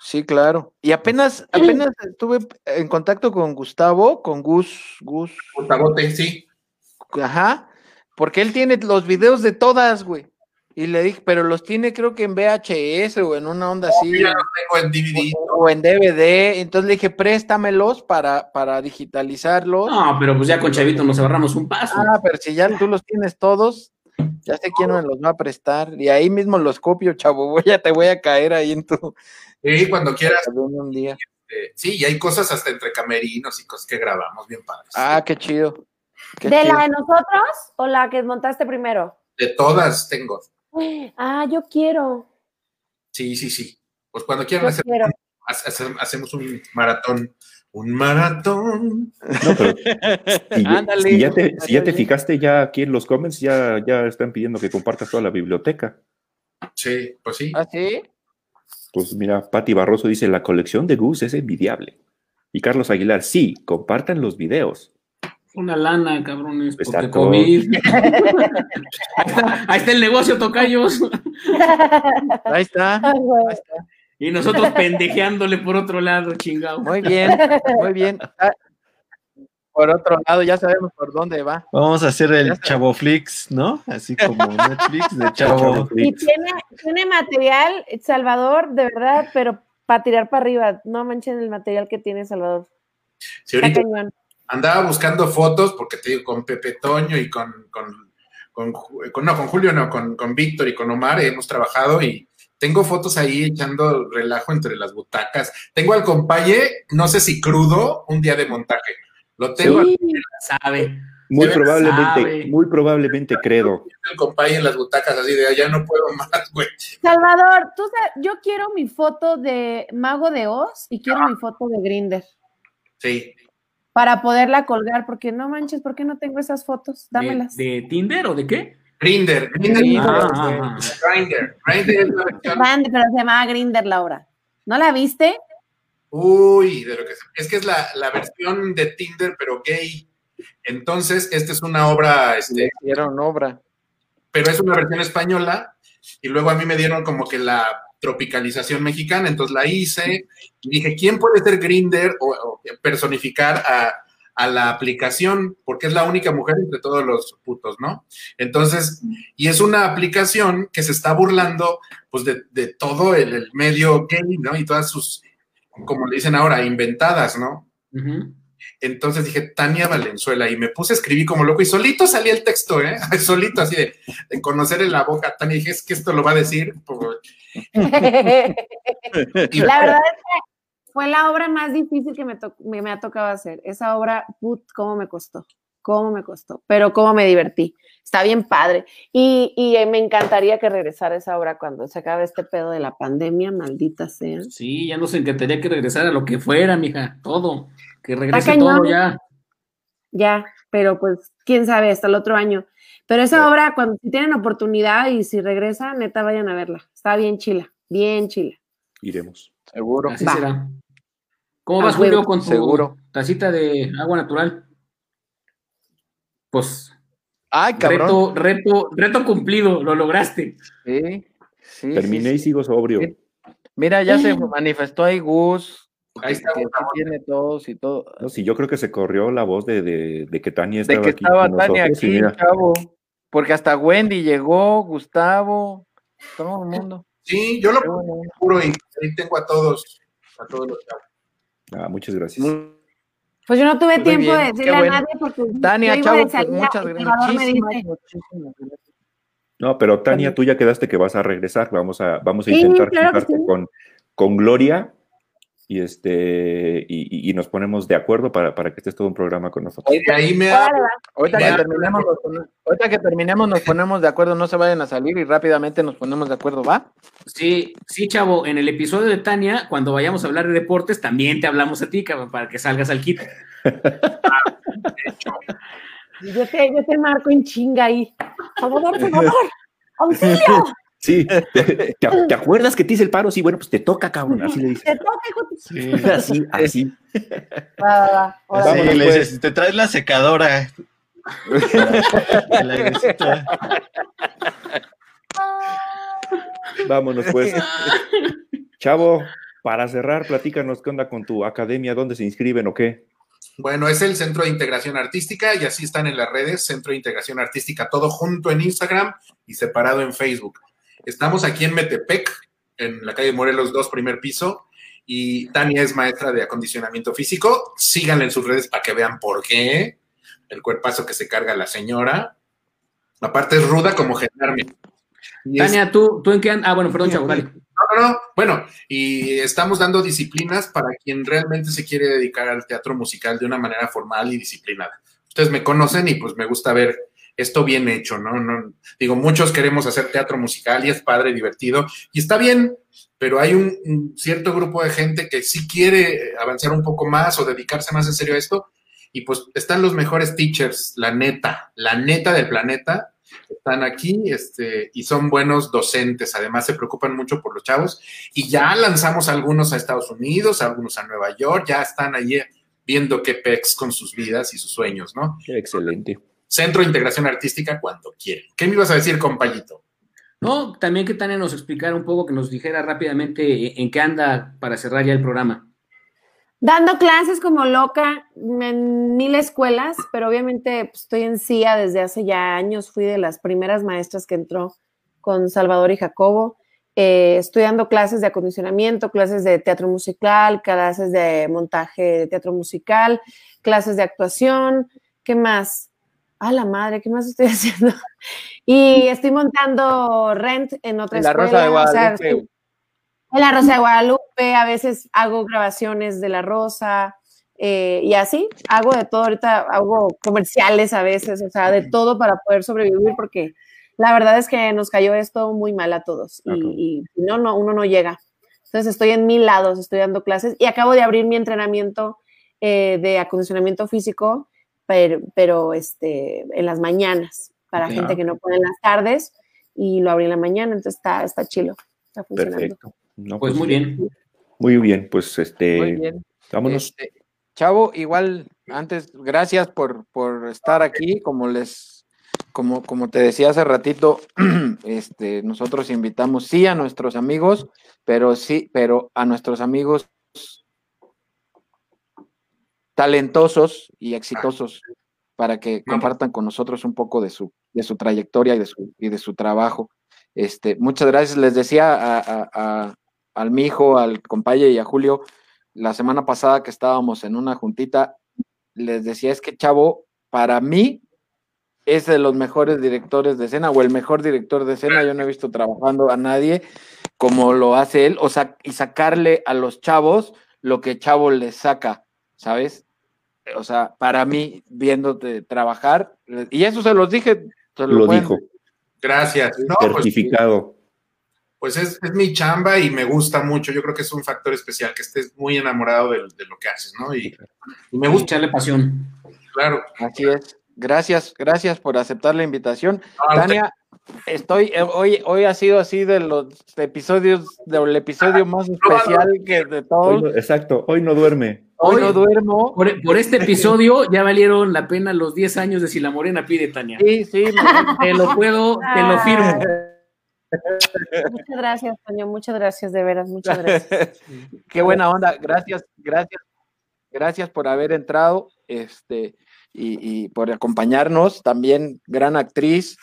Sí, claro. Y apenas, apenas estuve en contacto con Gustavo, con Gus, Gus, Portabote, sí. ajá, porque él tiene los videos de todas, güey. Y le dije, pero los tiene creo que en VHS o en una onda así. Yo ya los tengo en DVD. o en DVD, entonces le dije, préstamelos para, para digitalizarlos. No, pero pues ya con Chavito nos ahorramos un paso. Ah, pero si ya tú los tienes todos, ya sé quién me los va a prestar. Y ahí mismo los copio, chavo. Voy a, te voy a caer ahí en tu Sí, cuando quieras. salón un día. eh, sí, y hay cosas hasta entre camerinos y cosas que grabamos bien padres. Ah, qué chido. Qué ¿De chido. la de nosotros o la que montaste primero? De todas tengo. Ah, yo quiero. Sí, sí, sí. Pues cuando quieran hacer, hacemos un maratón. Un maratón. No, pero si, ya- Ándale. si ya te, si ya te fijaste ya aquí en los comments, ya, ya están pidiendo que compartas toda la biblioteca. Sí, pues sí. ¿Ah, sí? Pues mira, Patti Barroso dice, la colección de Gus es envidiable. Y Carlos Aguilar, sí, compartan los videos. Una lana, cabrones, porque Exacto. COVID. ahí, está, ahí está el negocio, tocayos. Ahí está. Ahí. Y nosotros pendejeándole por otro lado, chingado. Muy bien, muy bien. Por otro lado, ya sabemos por dónde va. Vamos a hacer el. Chavo Flix, ¿no? Así como Netflix de Chavo. Y tiene, tiene material, Salvador, de verdad, pero para tirar para arriba. No manchen el material que tiene Salvador. Sí, ahorita andaba buscando fotos, porque te digo, con Pepe Toño y con, con, con Ju- con- no, con Julio, no, con, con Víctor y con Omar hemos trabajado y tengo fotos ahí echando relajo entre las butacas. Tengo al compaye, no sé si crudo, un día de montaje. Lo tengo Sí, sabe. Muy probablemente, sabe. muy probablemente credo. compaye en las butacas así de, ya no puedo más, güey. Salvador, tú sabes, yo quiero mi foto de Mago de Oz y quiero mi foto de Grinder Sí. para poderla colgar, porque no manches, ¿por qué no tengo esas fotos? ¿De, Dámelas. de Tinder o de qué? Grinder, Grinder, Grindr, Ah, güey. ah, Grinder, Grinder pero se llamaba Grinder, Laura. ¿No la viste? Uy, de lo que se- es que es la, la versión de Tinder, pero gay. Entonces, esta es una obra, este, hicieron obra. pero es una versión española. Y luego a mí me dieron como que la tropicalización mexicana, entonces la hice. Y dije, ¿quién puede ser Grinder o, o personificar a, a la aplicación? Porque es la única mujer entre todos los putos, ¿no? Entonces, y es una aplicación que se está burlando, pues, de, de todo el, el medio gay, ¿no? Y todas sus, como le dicen ahora, inventadas, ¿no? Entonces dije, Tania Valenzuela, y me puse a escribir como loco, y solito salía el texto, ¿eh? Solito, así de, de conocer en la boca a Tania, y dije, es que esto lo va a decir. y- La verdad es que fue la obra más difícil que me, me, me ha tocado hacer. Esa obra, put, cómo me costó, cómo me costó, pero cómo me divertí. Está bien padre. Y, y, eh, me encantaría que regresara esa obra cuando se acabe este pedo de la pandemia, maldita sea. Sí, ya nos encantaría que regresara lo que fuera, mija, todo. Que regrese todo ya. Ya, pero pues quién sabe, hasta el otro año. Pero esa obra, cuando si tienen oportunidad y si regresa, neta, vayan a verla. Está bien chila, bien chila. Iremos. Seguro. Así Va. será. ¿Cómo A vas, Julio, con tu Seguro. tacita de agua natural? Pues, Ay, cabrón. reto, reto, reto cumplido, lo lograste. Sí, sí, Terminé sí, y sigo sobrio. Sí. Mira, ya se manifestó ahí Gus. Ahí está, que sí tiene todos y todo. No, sí, yo creo que se corrió la voz de, de- de que Tania De estaba que aquí estaba con Tania nosotros, aquí, mira, chavo. Porque hasta Wendy llegó, Gustavo, todo el mundo. Sí, yo lo juro y ahí tengo a todos, a todos los chavos. ah, muchas gracias. Muy- Pues yo no tuve Muy tiempo bien, de decirle bueno. a nadie porque Tania, yo iba chavo, de pues salida muchas gracias. No, pero Tania, tú ya quedaste que vas a regresar. Vamos a, vamos a Sí, intentar claro sí. con, con Gloria y este y, y- nos ponemos de acuerdo para, para que estés todo un programa con nosotros. Ahí me. Ahorita que, terminemos, nos ahorita que terminemos nos ponemos de acuerdo, no se vayan a salir y rápidamente nos ponemos de acuerdo, ¿va? Sí, sí, chavo, en el episodio de Tania, cuando vayamos a hablar de deportes, también te hablamos a ti, cabrón, para que salgas al kit. Yo te, yo te marco en chinga ahí. Salvador, Salvador, auxilio, Sí, ¿te, te- te acuerdas que te hice el paro? Sí, bueno, pues te toca, cabrón. Así le dices. te toca, hijo Sí. Así, así. Va, va, va. Órale. Sí, Vámonos, le pues. dices, te traes la secadora. El airecito. Vámonos, pues. Chavo, para cerrar, platícanos qué onda con tu academia, dónde se inscriben o qué. Bueno, es el Centro de Integración Artística y así están en las redes, Centro de Integración Artística, todo junto en Instagram y separado en Facebook. Estamos aquí en Metepec, en la calle Morelos 2, primer piso, y Tania es maestra de acondicionamiento físico. Síganla en sus redes para que vean por qué, el cuerpazo que se carga la señora. Aparte es ruda como generarme. Y es- Tania, ¿tú, ¿tú en qué andas? Ah, bueno, perdón, chavo, dale. no, no, no. Bueno, y estamos dando disciplinas para quien realmente se quiere dedicar al teatro musical de una manera formal y disciplinada. Ustedes me conocen y pues me gusta ver esto bien hecho, ¿no? no digo, muchos queremos hacer teatro musical y es padre, divertido, y está bien, pero hay un, cierto grupo de gente que sí quiere avanzar un poco más o dedicarse más en serio a esto, y pues están los mejores teachers, la neta, la neta del planeta, están aquí este, y son buenos docentes, además se preocupan mucho por los chavos y ya lanzamos algunos a Estados Unidos, algunos a Nueva York, ya están allí viendo qué pex con sus vidas y sus sueños, ¿no? Excelente. Centro de Integración Artística cuando quieren. ¿Qué me ibas a decir, compayito? No, también que Tania nos explicara un poco, que nos dijera rápidamente en qué anda para cerrar ya el programa. Dando clases como loca en mil escuelas, pero obviamente pues, estoy en CIA desde hace ya años. Fui de las primeras maestras que entró con Salvador y Jacobo. Eh, estoy dando clases de acondicionamiento, clases de teatro musical, clases de montaje de teatro musical, clases de actuación. ¿Qué más? A la madre, ¿qué más estoy haciendo? Y estoy montando Rent en otra En la escuela. Rosa de o sea, Guadalupe. estoy- en la Rosa de Guadalupe, a veces hago grabaciones de la Rosa eh, y así, hago de todo, ahorita hago comerciales a veces, o sea, de todo para poder sobrevivir porque la verdad es que nos cayó esto muy mal a todos y no, no, uno no llega. Entonces estoy en mil lados, estoy dando clases y acabo de abrir mi entrenamiento eh, de acondicionamiento físico, pero, pero este, en las mañanas para gente que no puede en las tardes y lo abrí en la mañana, entonces está, está chilo, está funcionando. Perfecto. No, Pues muy bien. Muy bien, pues este, Muy bien. vámonos. Este, Chavo, igual, antes, gracias por, por estar aquí. Como les, como, como te decía hace ratito, este, nosotros invitamos sí a nuestros amigos, pero sí, pero a nuestros amigos talentosos y exitosos para que compartan con nosotros un poco de su, de su trayectoria y de su, y de su trabajo. Este, muchas gracias. Les decía a, a- a- al mijo, al compañero y a Julio, la semana pasada que estábamos en una juntita, les decía, es que Chavo, para mí, es de los mejores directores de escena o el mejor director de escena. Yo no he visto trabajando a nadie como lo hace él, o sea, y sacarle a los chavos lo que Chavo les saca, ¿sabes? O sea, para mí, viéndote trabajar, y eso se los dije, se Lo pueden- dijo, Gracias. No, pues, certificado. pues es, es mi chamba y me gusta mucho. Yo creo que es un factor especial, que estés muy enamorado de, de lo que haces, ¿no? Y, y me gusta, Echarle pasión. claro. Así es. Gracias, gracias por aceptar la invitación. Ah, Tania, estoy, eh, hoy, hoy ha sido así de los episodios, del episodio más especial que de todos. no- exacto, hoy no duerme. Hoy Hoy- no duermo. Por, por este episodio ya valieron la pena los 10 años de Si la Morena pide, Tania. Sí, sí, Te lo puedo, te lo firmo. Muchas gracias, Toño, muchas gracias, de veras, muchas gracias. qué buena onda. Gracias, gracias, gracias por haber entrado, este, y, y por acompañarnos. También gran actriz,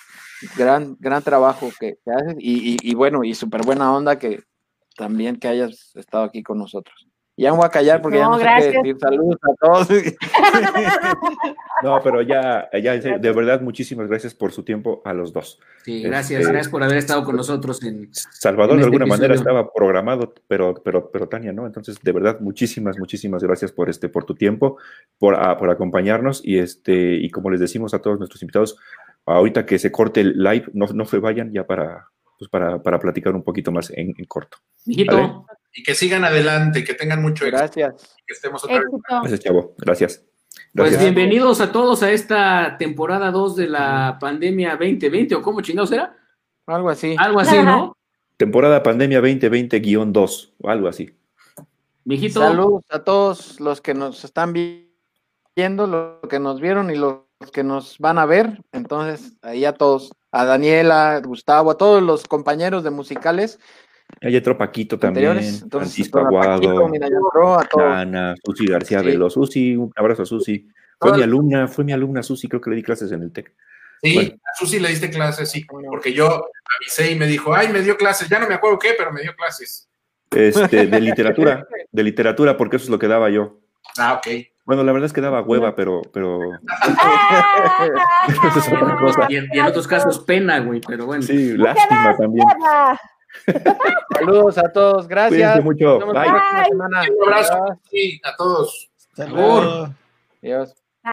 gran, gran trabajo que, que haces, y, y- y bueno, y súper buena onda que también que hayas estado aquí con nosotros. Ya me voy a callar porque ya No, no sé gracias. qué decir. Saludos a todos. No, pero ya, ya, de verdad, muchísimas gracias por su tiempo a los dos. Sí, gracias, Este- gracias por haber estado con nosotros en Salvador En de este alguna manera estaba programado, pero, pero, pero Tania, ¿no? Entonces, de verdad, muchísimas, muchísimas gracias por este, por tu tiempo, por, ah, por acompañarnos y este, y como les decimos a todos nuestros invitados, ahorita que se corte el live, no, no se vayan ya para, pues para, para platicar un poquito más en, en corto. Mijito, Vale. Y que sigan adelante, que tengan mucho éxito, Gracias. que estemos otra vez. Gracias, Chavo. Gracias. pues Gracias. bienvenidos a todos a esta temporada 2 de la pandemia 2020, o cómo chingados era? Algo así. Algo así, ¿no? Temporada Pandemia 2020-2 o algo así. Mijito, Saludos a todos los que nos están vi- viendo, los que nos vieron y los que nos van a ver. Entonces, ahí a todos, a Daniela, a Gustavo, a todos los compañeros de musicales Hay otro Paquito también. Entonces, Francisco Paquito, Aguado, a todos. Ana, Susi García Sí. Velo. Susi, un abrazo a Susi. Fue mi alumna, fue mi alumna Susi, creo que le di clases en el TEC. Sí, Bueno. a Susi le diste clases, sí, porque yo avisé y me dijo, ay, me dio clases, ya no me acuerdo qué, pero me dio clases. Este, de literatura, de literatura, porque eso es lo que daba yo. Ah, ok. Bueno, la verdad es que daba hueva, pero, pero eso es otra cosa. y, en- y en otros casos pena, güey, pero bueno. Sí, lástima también. Saludos a todos, gracias. Cuídense mucho. Bye. Un abrazo a todos. Luego. Adiós.